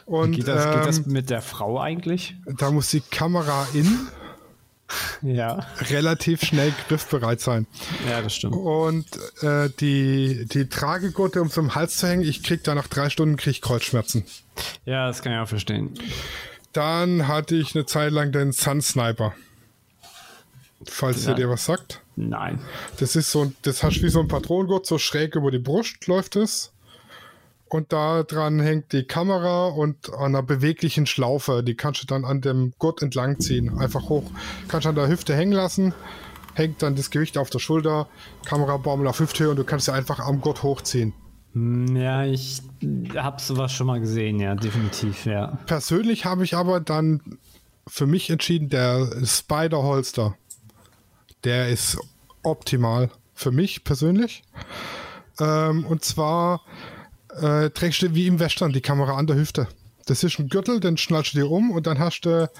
Und Geht das, geht das ähm, mit der Frau eigentlich? da muss die Kamera in Ja. relativ schnell griffbereit sein. Ja, das stimmt. Und äh, die, die Tragegurte, um zum Hals zu hängen, ich krieg da nach drei Stunden krieg ich Kreuzschmerzen. Ja, das kann ich auch verstehen. Dann hatte ich eine Zeit lang den Sun Sniper. Falls ihr dir was sagt. Nein. Das ist so, ein- das hast du wie so ein Patronengurt, so schräg über die Brust läuft es. Und da dran hängt die Kamera und an einer beweglichen Schlaufe. Die kannst du dann an dem Gurt entlang ziehen. Einfach hoch. Kannst an der Hüfte hängen lassen. Hängt dann das Gewicht auf der Schulter. Kamerabaumel auf Hüfthöhe und du kannst sie einfach am Gurt hochziehen. Hm, Ja, ich habe sowas schon mal gesehen, ja, definitiv, ja. Persönlich habe ich aber dann für mich entschieden, der Spider-Holster. Der ist optimal für mich persönlich. Ähm, und zwar äh, trägst du wie im Western die Kamera an der Hüfte. Das ist ein Gürtel, den schnallst du dir um und dann hast du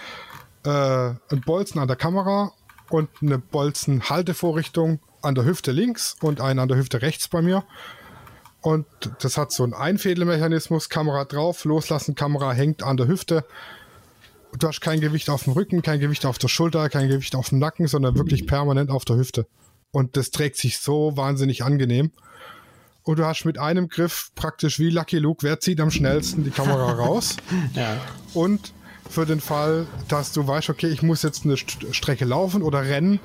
äh, einen Bolzen an der Kamera und eine Bolzenhaltevorrichtung an der Hüfte links und einen an der Hüfte rechts bei mir. Und das hat so einen Einfädelmechanismus, Kamera drauf, loslassen, Kamera hängt an der Hüfte. Du hast kein Gewicht auf dem Rücken, kein Gewicht auf der Schulter, kein Gewicht auf dem Nacken, sondern wirklich permanent auf der Hüfte. Und das trägt sich so wahnsinnig angenehm. Und du hast mit einem Griff praktisch wie Lucky Luke, wer zieht am schnellsten die Kamera raus. Ja. Und für den Fall, dass du weißt, okay, ich muss jetzt eine St Strecke laufen oder rennen,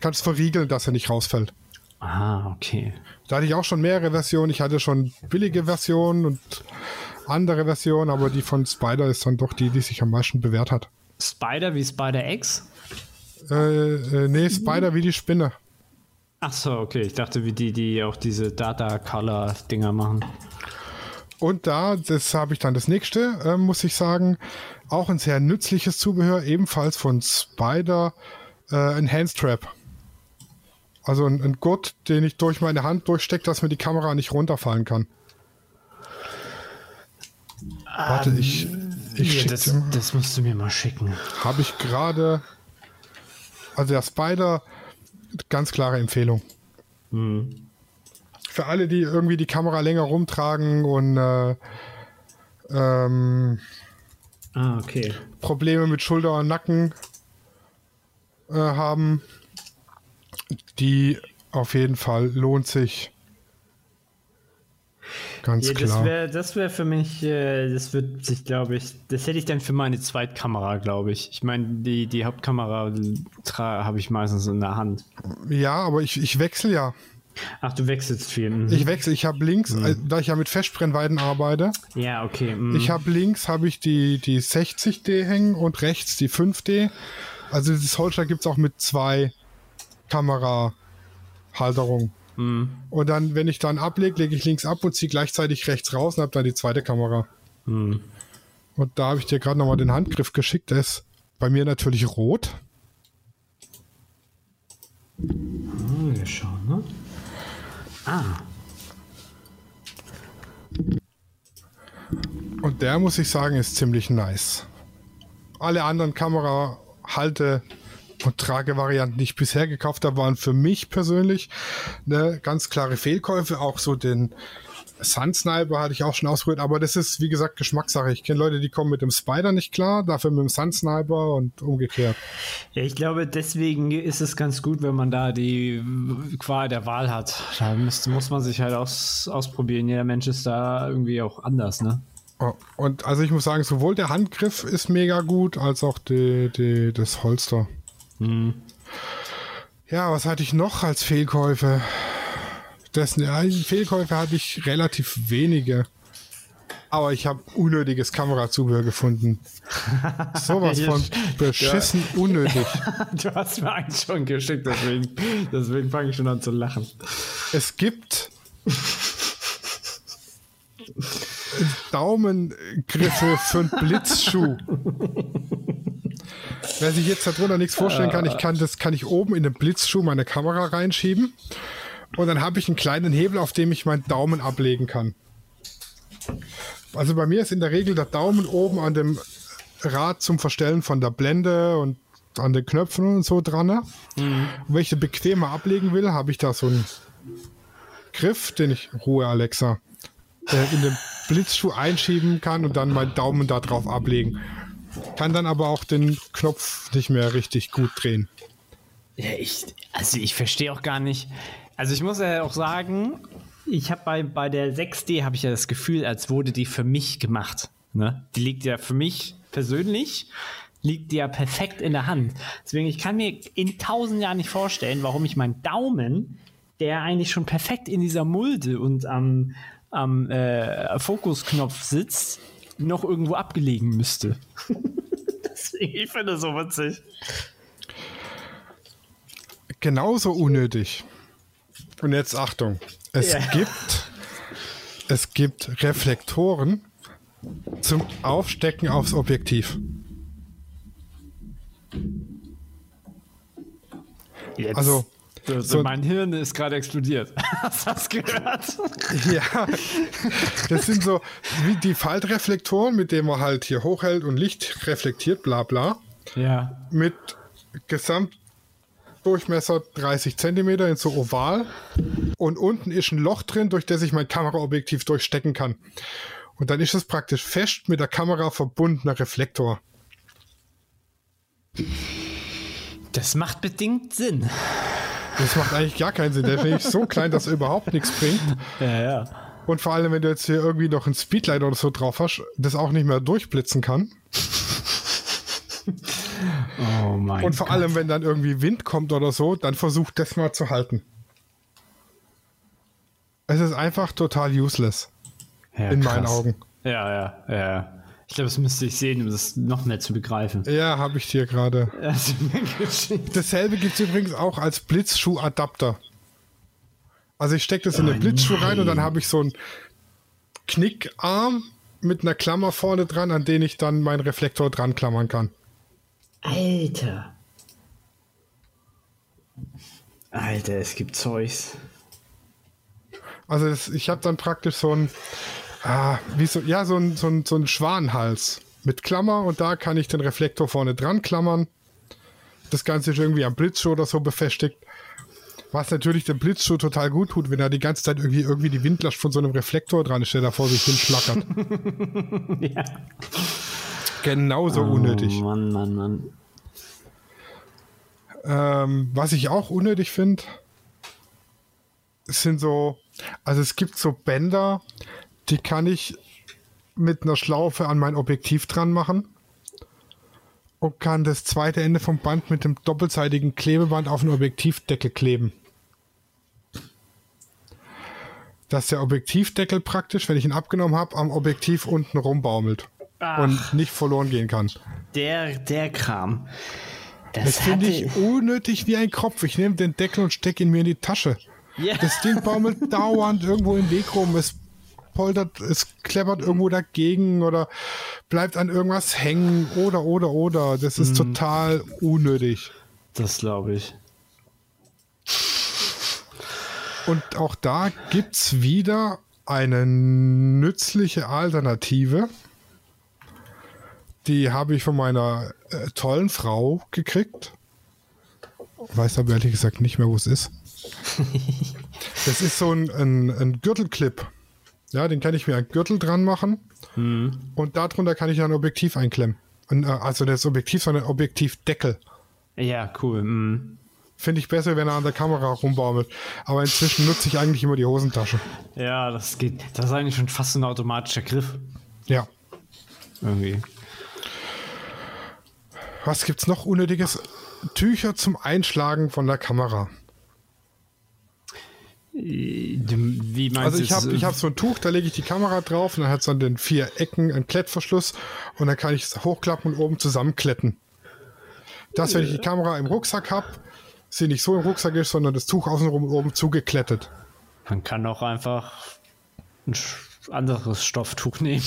kannst verriegeln, dass er nicht rausfällt. Ah, okay. Da hatte ich auch schon mehrere Versionen. Ich hatte schon billige Versionen und andere Versionen, aber die von Spider ist dann doch die, die sich am meisten bewährt hat. Spider wie Spider X? Äh, äh, nee, Spider wie die Spinne. Ach so, okay. Ich dachte, wie die, die auch diese Data-Color-Dinger machen. Und da, das habe ich dann das nächste, äh, muss ich sagen, auch ein sehr nützliches Zubehör, ebenfalls von Spider, äh, ein Handstrap. Also ein, ein Gurt, den ich durch meine Hand durchstecke, dass mir die Kamera nicht runterfallen kann. Warte, ich, ich Ja, schick das, dir das musst du mir mal schicken. Habe ich gerade. Also der Spider, ganz klare Empfehlung. Für alle, die irgendwie die Kamera länger rumtragen und äh, ähm, Ah, okay. Probleme mit Schulter und Nacken äh, haben, die auf jeden Fall lohnt sich. Ganz Ja, das klar. wäre das wär für mich, äh, das wird sich, glaube ich, das hätte ich dann für meine Zweitkamera, glaube ich. Ich meine, die, die Hauptkamera habe ich meistens in der Hand. Ja, aber ich, ich wechsle ja. Ach, du wechselst viel. Mhm. Ich wechsle. Ich habe links, äh, da ich ja mit Festbrennweiten arbeite, ja, okay. mhm. Ich habe links habe ich die, die 60D hängen und rechts die 5D. Also dieses Holster gibt es auch mit zwei Kamerahalterungen. Und dann, wenn ich dann ablege, lege ich links ab und ziehe gleichzeitig rechts raus und habe dann die zweite Kamera. Und da habe ich dir gerade nochmal den Handgriff geschickt. Der ist bei mir natürlich rot. Hm, wir schauen, ne? Ah, Und der, muss ich sagen, ist ziemlich nice. Alle anderen Kamerahalte und Tragevarianten, die ich bisher gekauft habe, waren für mich persönlich eine ganz klare Fehlkäufe. Auch so den Sun Sniper hatte ich auch schon ausprobiert, aber das ist, wie gesagt, Geschmackssache. Ich kenne Leute, die kommen mit dem Spider nicht klar, dafür mit dem Sun Sniper und umgekehrt. Ja, ich glaube, deswegen ist es ganz gut, wenn man da die Qual der Wahl hat. Da müsste, muss man sich halt aus, ausprobieren. Jeder Mensch ist da irgendwie auch anders, ne? Oh, Und also ich muss sagen, sowohl der Handgriff ist mega gut, als auch die, die, das Holster. Ja, was hatte ich noch als Fehlkäufe? Das, ja, Fehlkäufe hatte ich relativ wenige. Aber ich habe unnötiges Kamerazubehör gefunden. Sowas Ja, von ja. beschissen unnötig. Du hast mir eigentlich schon geschickt, deswegen, deswegen fange ich schon an zu lachen. Es gibt Daumengriffe für einen Blitzschuh. Wer sich jetzt darunter nichts vorstellen kann, ich kann das kann ich oben in den Blitzschuh meine Kamera reinschieben und dann habe ich einen kleinen Hebel, auf dem ich meinen Daumen ablegen kann. Also bei mir ist in der Regel der Daumen oben an dem Rad zum Verstellen von der Blende und an den Knöpfen und so dran. ne? Und wenn ich den bequemer ablegen will, habe ich da so einen Griff, den ich, Ruhe Alexa, äh, in den Blitzschuh einschieben kann und dann meinen Daumen da drauf ablegen. Kann dann aber auch den Knopf nicht mehr richtig gut drehen. Ja, ich, also ich verstehe auch gar nicht. Also ich muss ja auch sagen, ich habe bei, bei der 6D habe ich ja das Gefühl, als wurde die für mich gemacht. Ne? Die liegt ja für mich persönlich, liegt die ja perfekt in der Hand. Deswegen, ich kann mir in tausend Jahren nicht vorstellen, warum ich meinen Daumen, der eigentlich schon perfekt in dieser Mulde und am, am äh, Fokusknopf sitzt, noch irgendwo abgelegen müsste. Deswegen, ich finde das so witzig. Genauso unnötig. Und jetzt Achtung. Es Ja. gibt, es gibt Reflektoren zum Aufstecken aufs Objektiv. Jetzt. Also, so, so- mein Hirn ist gerade explodiert. Hast du das gehört? Ja, das sind so wie die Faltreflektoren, mit denen man halt hier hochhält und Licht reflektiert, bla bla. Ja. Mit Gesamtdurchmesser 30 Zentimeter in so oval. Und unten ist ein Loch drin, durch das ich mein Kameraobjektiv durchstecken kann. Und dann ist es praktisch fest mit der Kamera verbundener Reflektor. Das macht bedingt Sinn. Das macht eigentlich gar keinen Sinn. Der ist nämlich so klein, dass er überhaupt nichts bringt. Ja, ja. Und vor allem, wenn du jetzt hier irgendwie noch ein Speedlight oder so drauf hast, das auch nicht mehr durchblitzen kann. Oh mein Und vor allem, wenn dann irgendwie Wind kommt oder so, dann versucht das mal zu halten. Es ist einfach total useless. ja, in meinen krass. Augen. Ja, ja, ja. Ich glaube, das müsste ich sehen, um das noch mehr zu begreifen. Ja, habe ich dir gerade. Geschickt? Dasselbe gibt es übrigens auch als Blitzschuhadapter. Also ich stecke das in den Blitzschuh rein und dann habe ich so einen Knickarm mit einer Klammer vorne dran, an den ich dann meinen Reflektor dran klammern kann. Alter. Alter, es gibt Zeugs. Also das, ich habe dann praktisch so ein, ah, wie so, ja, so ein, so, ein, so ein Schwanenhals mit Klammer und da kann ich den Reflektor vorne dran klammern. Das Ganze ist irgendwie am Blitzschuh oder so befestigt. Was natürlich dem Blitzschuh total gut tut, wenn er die ganze Zeit irgendwie, irgendwie die Windlast von so einem Reflektor dran ist, der da vor sich hin schlackert. ja. Genauso oh, unnötig. Mann, Mann, Mann. Ähm, was ich auch unnötig finde, sind so, also es gibt so Bänder, die kann ich mit einer Schlaufe an mein Objektiv dran machen und kann das zweite Ende vom Band mit dem doppelseitigen Klebeband auf den Objektivdeckel kleben. Dass der Objektivdeckel praktisch, wenn ich ihn abgenommen habe, am Objektiv unten rumbaumelt Ach, und nicht verloren gehen kann. Der, der Kram. Das, das finde ich unnötig wie ein Kopf. Ich nehme den Deckel und stecke ihn mir in die Tasche. Yeah. Das Ding baumelt dauernd irgendwo im Weg rum. Es poltert, es kleppert irgendwo dagegen oder bleibt an irgendwas hängen oder, oder, oder. Das ist mm. total unnötig. Das glaube ich. Und auch da gibt es wieder eine nützliche Alternative. Die habe ich von meiner äh, tollen Frau gekriegt. Weiß aber ehrlich gesagt nicht mehr, wo es ist. das ist so ein, ein, ein Gürtelclip. Ja, den kann ich mir an Gürtel dran machen. Mhm. Und darunter kann ich ein Objektiv einklemmen. Und, äh, also das Objektiv, sondern Objektivdeckel. Ja, cool. Mhm. Finde ich besser, wenn er an der Kamera rumbaumelt. Aber inzwischen nutze ich eigentlich immer die Hosentasche. Ja, das geht. Das ist eigentlich schon fast ein automatischer Griff. Ja. Irgendwie. Was gibt's noch unnötiges? Tücher zum Einschlagen von der Kamera. Wie meinst also ich habe ich hab so ein Tuch, da lege ich die Kamera drauf und dann hat es an den vier Ecken einen Klettverschluss und dann kann ich es hochklappen und oben zusammenkletten. Das, wenn ich die Kamera im Rucksack habe, sie nicht so im Rucksack ist, sondern das Tuch außenrum und oben zugeklettet. Man kann auch einfach ein anderes Stofftuch nehmen.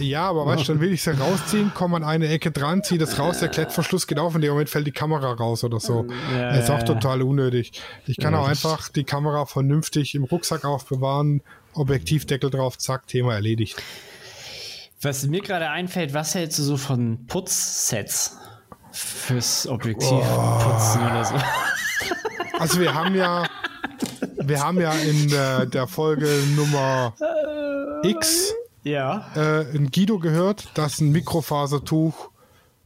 Ja, aber weißt du, dann will ich sie rausziehen, komme an eine Ecke dran, ziehe das raus, der Klettverschluss geht auf und in dem Moment fällt die Kamera raus oder so. Ja, ist auch total unnötig. Ich kann ja, auch einfach die Kamera vernünftig im Rucksack aufbewahren, Objektivdeckel drauf, zack, Thema erledigt. Was mir gerade einfällt, was hältst du so von Putzsets fürs Objektiv oh. putzen oder so? Also wir haben ja, wir haben ja in der, der Folge Nummer X ja. äh, in Guido gehört, dass ein Mikrofasertuch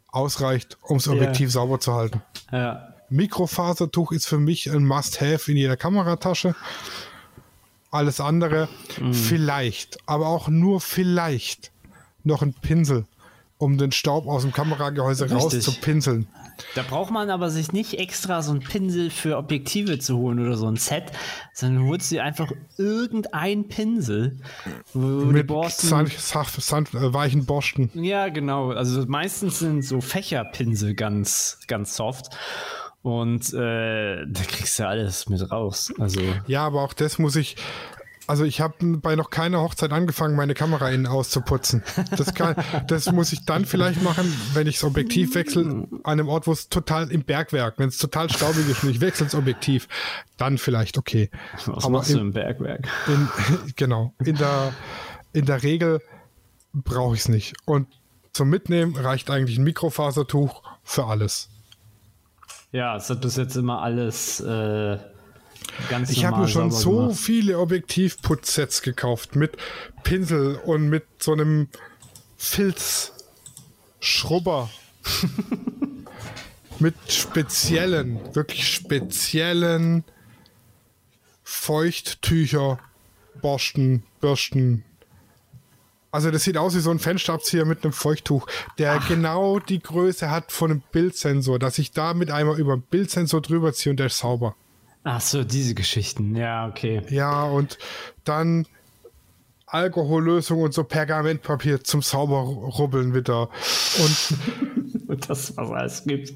ausreicht, um das Objektiv ja. sauber zu halten. Ja. Mikrofasertuch ist für mich ein Must-Have in jeder Kameratasche. Alles andere mhm. vielleicht, aber auch nur vielleicht noch ein Pinsel, um den Staub aus dem Kameragehäuse rauszupinseln. Da braucht man aber sich nicht extra so einen Pinsel für Objektive zu holen oder so ein Set, sondern holst dir einfach irgendein Pinsel. Mit Borsten, Sand, Sand, äh, weichen Borsten. Ja, genau. Also meistens sind so Fächerpinsel ganz, ganz soft. Und äh, da kriegst du alles mit raus. Also ja, aber auch das muss ich, also ich habe bei noch keiner Hochzeit angefangen, meine Kamera innen auszuputzen. Das, kann, das muss ich dann vielleicht machen, wenn ich das Objektiv wechsle, an einem Ort, wo es total im Bergwerk, wenn es total staubig ist und ich wechsle das Objektiv, dann vielleicht okay. Was Aber machst in, du im Bergwerk? In, genau. In der, in der Regel brauche ich es nicht. Und zum Mitnehmen reicht eigentlich ein Mikrofasertuch für alles. Ja, es hat bis jetzt immer alles äh Ganz ich habe mir schon so gemacht. viele Objektivputzsets gekauft mit Pinsel und mit so einem Filzschrubber. mit speziellen, wirklich speziellen Feuchttücher, Borsten, Bürsten. Also das sieht aus wie so ein Fensterabzieher mit einem Feuchttuch, der Ach. genau die Größe hat von einem Bildsensor, dass ich da mit einmal über einen Bildsensor drüber ziehe und der ist sauber. Ach so, diese Geschichten. Ja, okay. Ja, und dann Alkohollösung und so Pergamentpapier zum Sauberrubbeln wieder. Und, das, was alles gibt.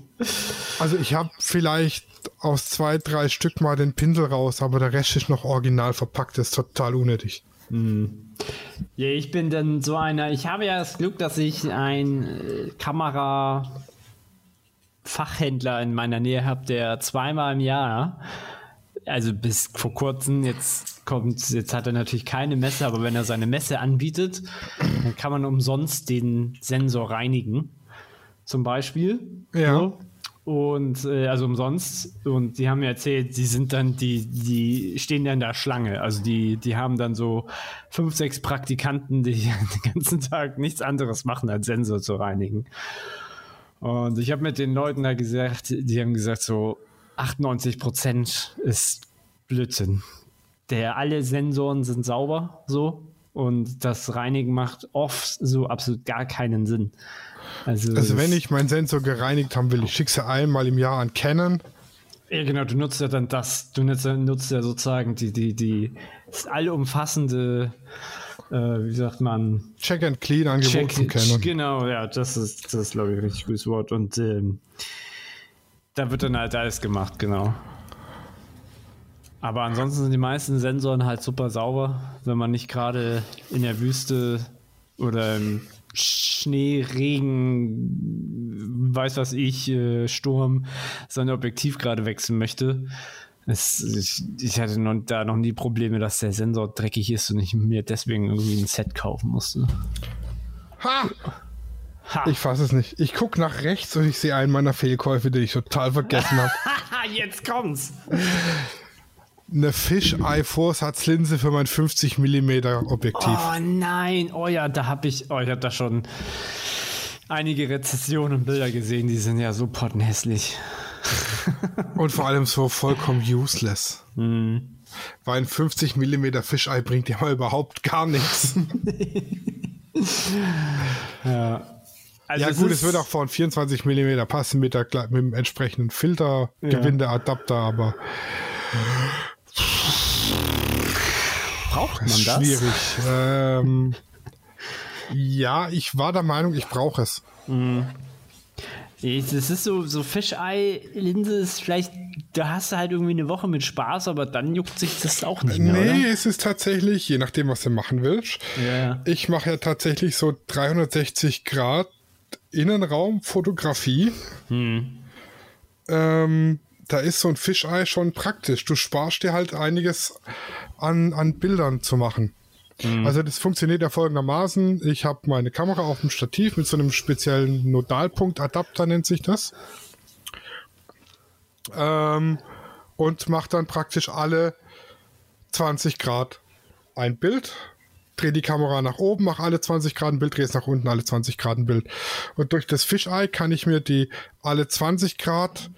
Also ich habe vielleicht aus zwei, drei Stück mal den Pinsel raus, aber der Rest ist noch original verpackt. Das ist total unnötig. Ja, ich bin dann so einer. Ich habe ja das Glück, dass ich ein äh, Kamera-Fachhändler in meiner Nähe habe, der zweimal im Jahr, also bis vor kurzem, jetzt kommt, jetzt hat er natürlich keine Messe, aber wenn er seine Messe anbietet, dann kann man umsonst den Sensor reinigen. Zum Beispiel. Ja. So. Und äh, also umsonst. Und die haben mir erzählt, die sind dann, die, die stehen dann in der Schlange. Also die, die haben dann so fünf, sechs Praktikanten, die den ganzen Tag nichts anderes machen, als Sensor zu reinigen. Und ich habe mit den Leuten da gesagt, die haben gesagt, so 98 Prozent ist Blödsinn. Der, alle Sensoren sind sauber, so. Und das Reinigen macht oft so absolut gar keinen Sinn. Also, Also wenn ich meinen Sensor gereinigt haben will, ich schicke sie einmal im Jahr an Canon. Ja, genau, du nutzt ja dann das, du nutzt, nutzt ja sozusagen die, die, die das allumfassende, äh, wie sagt man, Check and Clean Angebot Check, Canon. genau, ja, das ist, das ist, glaube ich, ein richtig gutes Wort. Und ähm, da wird dann halt alles gemacht, genau. Aber ansonsten sind die meisten Sensoren halt super sauber, wenn man nicht gerade in der Wüste oder im Schnee, Regen, weiß was ich, äh, Sturm, sein Objektiv gerade wechseln möchte. Es, ich, ich hatte noch, da noch nie Probleme, dass der Sensor dreckig ist und ich mir deswegen irgendwie ein Set kaufen musste. Ha! Ha. Ich fasse es nicht. Ich gucke nach rechts und ich sehe einen meiner Fehlkäufe, den ich total vergessen habe. Haha, jetzt kommt's. Eine Fisheye Vorsatzlinse für mein 50 mm Objektiv. Oh nein, oh ja, da habe ich, oh, ich habe da schon einige Rezessionen und Bilder gesehen, die sind ja so pottenhässlich. Und vor allem so vollkommen useless. Mhm. Weil ein 50 mm Fisheye bringt ja mal überhaupt gar nichts. Ja, also ja gut, es wird auch von 24 mm passen mit, der, mit dem entsprechenden Filtergewindeadapter, aber braucht man das? schwierig. Ähm, ja, ich war der Meinung, ich brauche es. Es ist so, so Fisheye-Linse ist vielleicht, da hast du halt irgendwie eine Woche mit Spaß, aber dann juckt sich das auch nicht mehr, Nee, oder? es ist tatsächlich, je nachdem, was du machen willst. Ja, ja. Ich mache ja tatsächlich so 360 Grad Innenraumfotografie. Hm. Ähm, da ist so ein Fisheye schon praktisch. Du sparst dir halt einiges an, an Bildern zu machen. Also das funktioniert ja folgendermaßen. Ich habe meine Kamera auf dem Stativ mit so einem speziellen Nodalpunktadapter nennt sich das. Ähm, und mache dann praktisch alle 20 Grad ein Bild, drehe die Kamera nach oben, mache alle 20 Grad ein Bild, drehe es nach unten, alle 20 Grad ein Bild. Und durch das Fisheye kann ich mir die alle 20 Grad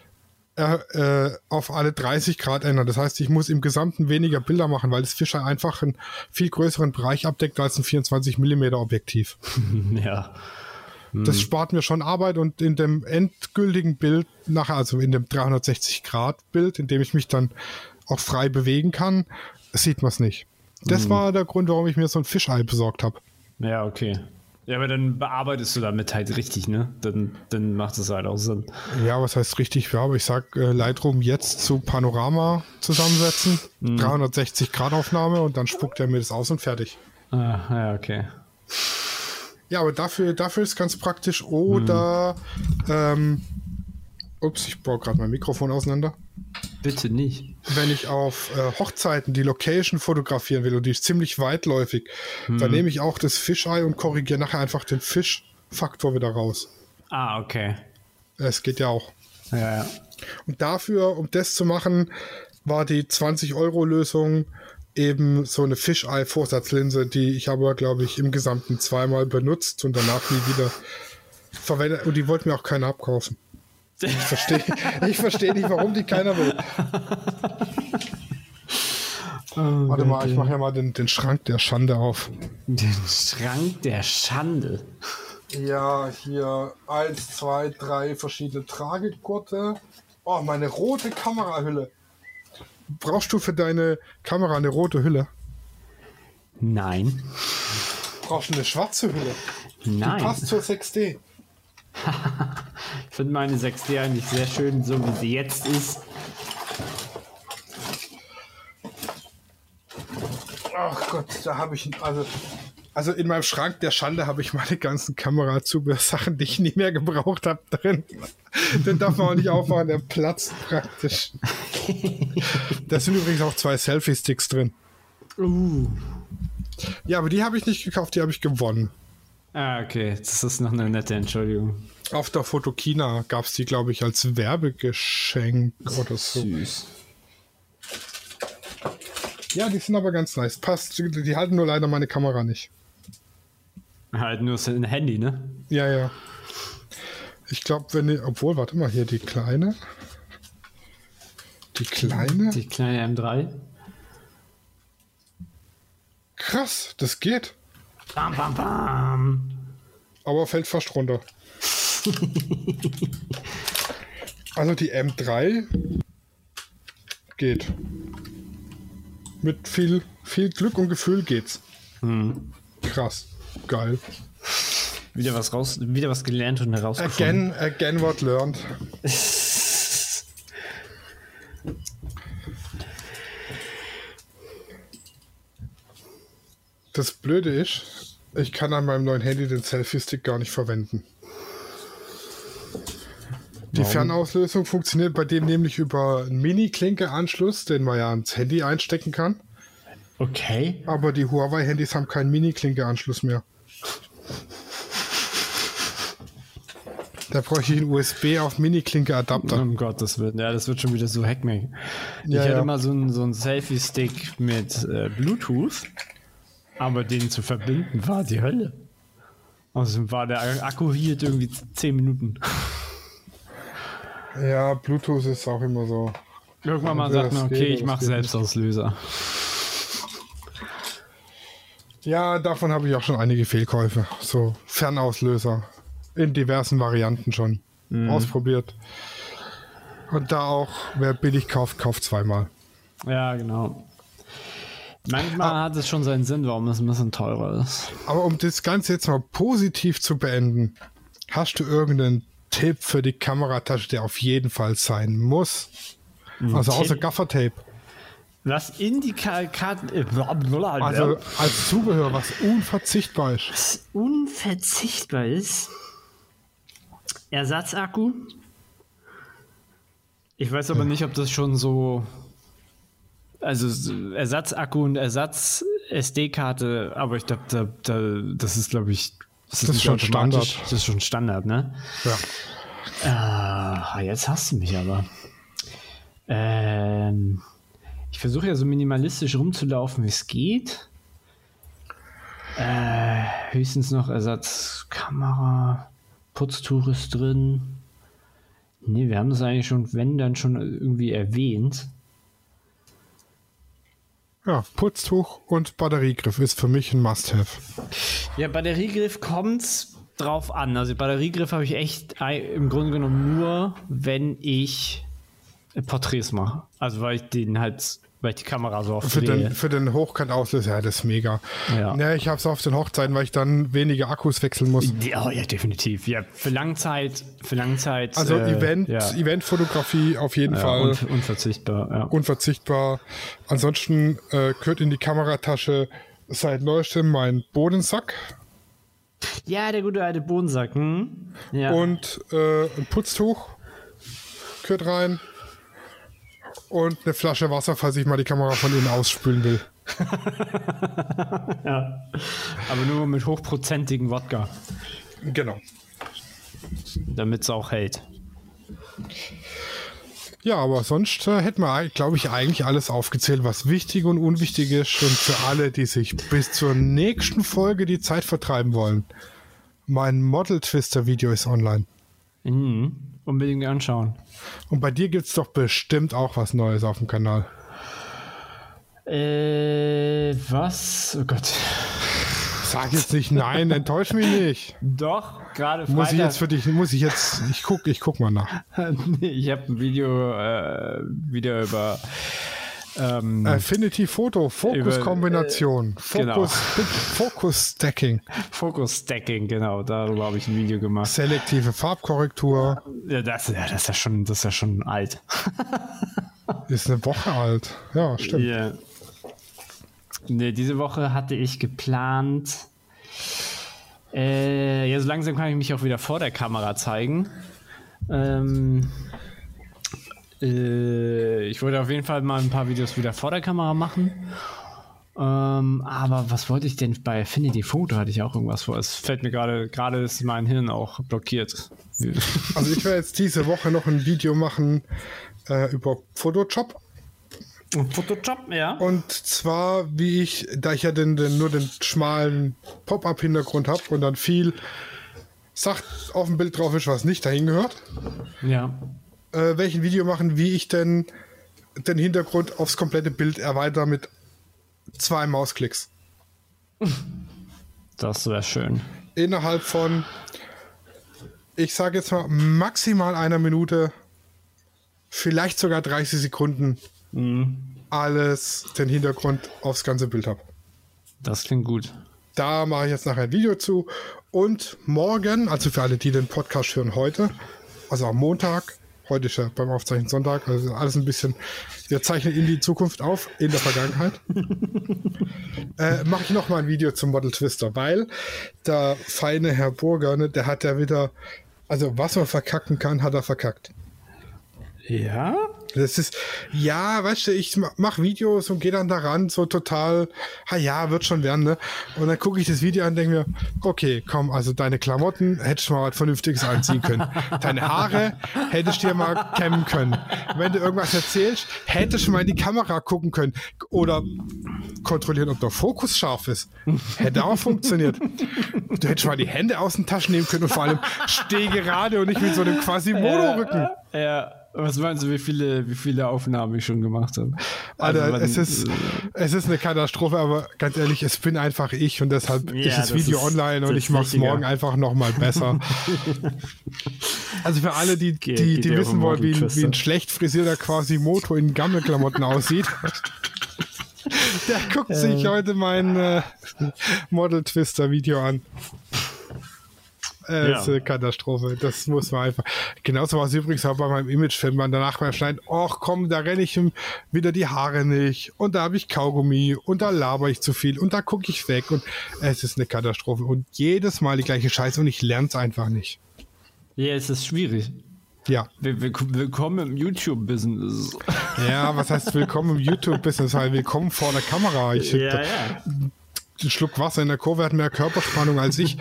äh, äh, auf alle 30 Grad ändern. Das heißt, ich muss im Gesamten weniger Bilder machen, weil das Fisheye einfach einen viel größeren Bereich abdeckt als ein 24 mm Objektiv. ja. Das spart mir schon Arbeit und in dem endgültigen Bild nachher, also in dem 360 Grad Bild, in dem ich mich dann auch frei bewegen kann, sieht man es nicht. Das war der Grund, warum ich mir so ein Fisheye besorgt habe. Ja, okay. Ja, aber dann bearbeitest du damit halt richtig, ne? Dann, dann macht es halt auch Sinn. Ja, was heißt richtig? Ja, aber ich sag äh, Lightroom jetzt zu Panorama zusammensetzen, 360 Grad Aufnahme und dann spuckt er mir das aus und fertig. Ah, ja, okay. Ja, aber dafür, dafür ist ganz praktisch. Oder, ähm, ups, ich baue gerade mein Mikrofon auseinander. Bitte nicht. Wenn ich auf äh, Hochzeiten die Location fotografieren will und die ist ziemlich weitläufig, dann nehme ich auch das Fisheye und korrigiere nachher einfach den Fischfaktor wieder raus. Ah, okay. Es geht ja auch. Ja, ja. Und dafür, um das zu machen, war die 20-Euro-Lösung eben so eine Fisheye-Vorsatzlinse, die ich aber, glaube ich, im Gesamten zweimal benutzt und danach nie wieder verwendet. Und die wollte mir auch keiner abkaufen. Ich verstehe ich versteh nicht, warum die keiner will. Warte mal, ich mache ja mal den, den Schrank der Schande auf. Den Schrank der Schande. Ja, hier eins, zwei, drei verschiedene Tragegurte. Oh, meine rote Kamerahülle. Brauchst du für deine Kamera eine rote Hülle? Nein. Brauchst du eine schwarze Hülle? Die Nein. passt zur 6D. Ich finde meine 6D eigentlich sehr schön, so wie sie jetzt ist. Ach Gott, da habe ich also also in meinem Schrank der Schande habe ich meine ganzen Kamerazubehör-Sachen, die ich nie mehr gebraucht habe, drin. Den darf man auch nicht aufmachen, der platzt praktisch. da sind übrigens auch zwei Selfie-Sticks drin. Uh. Ja, aber die habe ich nicht gekauft, die habe ich gewonnen. Ah, okay. Das ist noch eine nette Entschuldigung. Auf der Fotokina gab es die, glaube ich, als Werbegeschenk oder so. Süß. Ja, die sind aber ganz nice. Passt. Die halten nur leider meine Kamera nicht. Halt nur ein Handy, ne? Ja, ja. Ich glaube, wenn die, obwohl, warte mal, hier die kleine. Die kleine? Die kleine M3. Krass, das geht. Bam, bam, bam. Aber fällt fast runter. also die M3 geht. Mit viel, viel Glück und Gefühl geht's. Krass. Geil. Wieder was raus, wieder was gelernt und herausgefunden. Again, again what learned. Das Blöde ist, ich kann an meinem neuen Handy den Selfie-Stick gar nicht verwenden. Die Warum? Fernauslösung funktioniert bei dem nämlich über einen Mini-Klinke-Anschluss, den man ja ans Handy einstecken kann. Okay. Aber die Huawei-Handys haben keinen Mini-Klinke-Anschluss mehr. Da bräuchte ich einen USB auf Mini-Klinke-Adapter. Um Gottes Willen. Ja, das wird schon wieder so Hackmack. Ich Ja, hatte ja. mal so einen, so einen Selfie-Stick mit äh, Bluetooth, aber den zu verbinden war die Hölle. Also war der Akku hielt irgendwie 10 Minuten. Ja, Bluetooth ist auch immer so. Irgendwann mal Ja, sagt man, okay, ich mache Selbstauslöser. Ja, davon habe ich auch schon einige Fehlkäufe. So Fernauslöser. In diversen Varianten schon. Ausprobiert. Und da auch, wer billig kauft, kauft zweimal. Ja, genau. Manchmal hat es schon seinen Sinn, warum es ein bisschen teurer ist. Aber um das Ganze jetzt mal positiv zu beenden, hast du irgendeinen Tipp für die Kameratasche, der auf jeden Fall sein muss? Also außer? Gaffertape. Was in die Karten. Also als Zubehör, was unverzichtbar ist. was unverzichtbar ist. Ersatzakku. Ich weiß aber nicht, ob das schon so. Also so Ersatzakku und Ersatz-SD-Karte, aber ich glaube, da, da, das ist, glaube ich. Das ist nicht schon. Standard. Das ist schon Standard, ne? Ja. Ah, jetzt hast du mich aber. Ähm, ich versuche ja so minimalistisch rumzulaufen, wie es geht. Äh, höchstens noch Ersatzkamera, Putztuch ist drin. Nee, wir haben das eigentlich schon, wenn, dann schon irgendwie erwähnt. Ja, Putztuch und Batteriegriff ist für mich ein Must-Have. Ja, Batteriegriff kommt's drauf an. Also Batteriegriff habe ich echt im Grunde genommen nur, wenn ich Porträts mache. Also weil ich den halt, weil ich die Kamera so oft Für drehe. den, für den Hochkantauslöser, ja, das ist mega. Ja. Ja, ich habe es auf den Hochzeiten, weil ich dann weniger Akkus wechseln muss. Ja, ja, definitiv. Ja, für Langzeit, für Langzeit. Also äh, Event, ja, Eventfotografie auf jeden ja, Fall un unverzichtbar. Unverzichtbar. Ansonsten äh, gehört in die Kameratasche seit neuestem mein Bodensack ja, der gute alte Bodensack. Hm? Und äh, ein Putztuch gehört rein und eine Flasche Wasser, falls ich mal die Kamera von innen ausspülen will. ja. Aber nur mit hochprozentigen Wodka, Genau. damit es auch hält. Ja, aber sonst äh, hätten wir, glaube ich, eigentlich alles aufgezählt, was wichtig und unwichtig ist. Und für alle, die sich bis zur nächsten Folge die Zeit vertreiben wollen. Mein Model Twister Video ist online. Mhm. Unbedingt anschauen. Und bei dir gibt es doch bestimmt auch was Neues auf dem Kanal. Äh, was? Oh Gott. Sag jetzt nicht nein, enttäusch mich nicht. Doch, gerade Freitag. Muss ich jetzt für dich, muss ich jetzt, ich guck, ich guck mal nach. Ich habe ein Video äh, wieder über ähm, Affinity Photo, Fokuskombination, genau. Fokus, Fokus Stacking, Focus Stacking, genau, darüber habe ich ein Video gemacht. selektive Farbkorrektur, Ja, das, ja, das ist ja schon, das ist ja schon alt. ist eine Woche alt. Ja, stimmt. Ja. Nee, diese Woche hatte ich geplant. Äh, ja, so langsam kann ich mich auch wieder vor der Kamera zeigen. Ähm, äh, ich wollte auf jeden Fall mal ein paar Videos wieder vor der Kamera machen. Ähm, aber was wollte ich denn bei Affinity Photo? Hatte ich auch irgendwas vor. Es fällt mir gerade, gerade ist mein Hirn auch blockiert. Also ich werde jetzt diese Woche noch ein Video machen äh, über Photoshop. Photoshop, ja. Und zwar, wie ich, da ich ja den, den nur den schmalen Pop-up-Hintergrund habe und dann viel sagt auf dem Bild drauf ist, was nicht dahin gehört, Ja. Äh, welchen Video machen, wie ich denn den Hintergrund aufs komplette Bild erweitere mit zwei Mausklicks. Das wäre schön. Innerhalb von, ich sage jetzt mal, maximal einer Minute, vielleicht sogar 30 Sekunden, alles den Hintergrund aufs ganze Bild habe. Das klingt gut. Da mache ich jetzt nachher ein Video zu. Und morgen, also für alle, die den Podcast hören heute, also am Montag, heute ist ja beim Aufzeichnen Sonntag, also alles ein bisschen, wir zeichnen in die Zukunft auf, in der Vergangenheit, äh, mache ich nochmal ein Video zum Model Twister, weil der feine Herr Burger, ne, der hat ja wieder, also was man verkacken kann, hat er verkackt. Ja? Das ist, ja, weißt du, ich ma- mach Videos und gehe dann daran, so total, ha ja, wird schon werden, ne? Und dann gucke ich das Video an und denke mir, okay, komm, also deine Klamotten hättest du mal was Vernünftiges anziehen können. Deine Haare hättest du dir mal kämmen können. Wenn du irgendwas erzählst, hättest du mal in die Kamera gucken können. Oder kontrollieren, ob der Fokus scharf ist. Hätte auch funktioniert. Du hättest mal die Hände aus den Taschen nehmen können und vor allem steh gerade und nicht mit so einem Quasimodo-Rücken. Ja. Was meinst du, wie viele, wie viele Aufnahmen ich schon gemacht habe? Alter, Also, es wann- ist, es ist eine Katastrophe, aber ganz ehrlich, es bin einfach ich und deshalb Ja, ist das das Video ist- online und ich mache es morgen einfach nochmal besser. also für alle, die, Geht- die, die wissen wollen, wie, wie ein schlecht frisierter Quasimoto in Gammelklamotten aussieht, der guckt sich heute mein äh, Model Twister Video an. Äh, Ja. ist eine Katastrophe. Das muss man einfach. Genauso war es übrigens auch bei meinem Imagefilm. Man danach beim Schneiden, ach komm, da renne ich ihm wieder die Haare nicht. Und da habe ich Kaugummi. Und da laber ich zu viel. Und da gucke ich weg. Und es ist eine Katastrophe. Und jedes Mal die gleiche Scheiße. Und ich lerne es einfach nicht. Ja, es ist schwierig. Ja. Will- will- Willkommen im YouTube-Business. Ja, was heißt willkommen im YouTube-Business? Weil willkommen vor der Kamera. Ich ja. einen Schluck Wasser in der Kurve hat mehr Körperspannung als ich.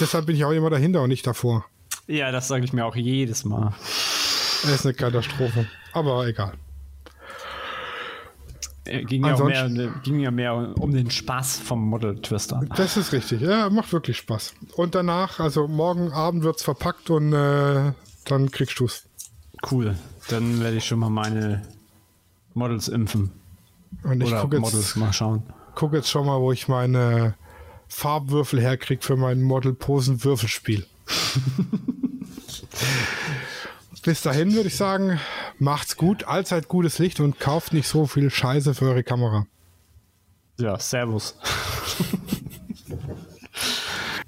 Deshalb bin ich auch immer dahinter und nicht davor. Ja, das sage ich mir auch jedes Mal. Es ist eine Katastrophe. Aber egal. Äh, Ging ja, mehr, ging ja mehr um den Spaß vom Model Twister. Das ist richtig. Ja, macht wirklich Spaß. Und danach, also morgen Abend wird es verpackt und äh, dann kriegst du es. Cool. Dann werde ich schon mal meine Models impfen. Und ich Oder gucke Models jetzt, mal schauen. guck jetzt schon mal, wo ich meine Farbwürfel herkriege für mein Model-Posen-Würfelspiel. Bis dahin würde ich sagen, macht's gut, allzeit gutes Licht und kauft nicht so viel Scheiße für eure Kamera. Ja, Servus.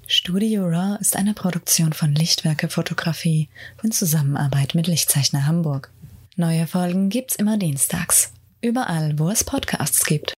Studio Raw ist eine Produktion von Lichtwerke Fotografie in Zusammenarbeit mit Lichtzeichner Hamburg. Neue Folgen gibt's immer dienstags. Überall, wo es Podcasts gibt.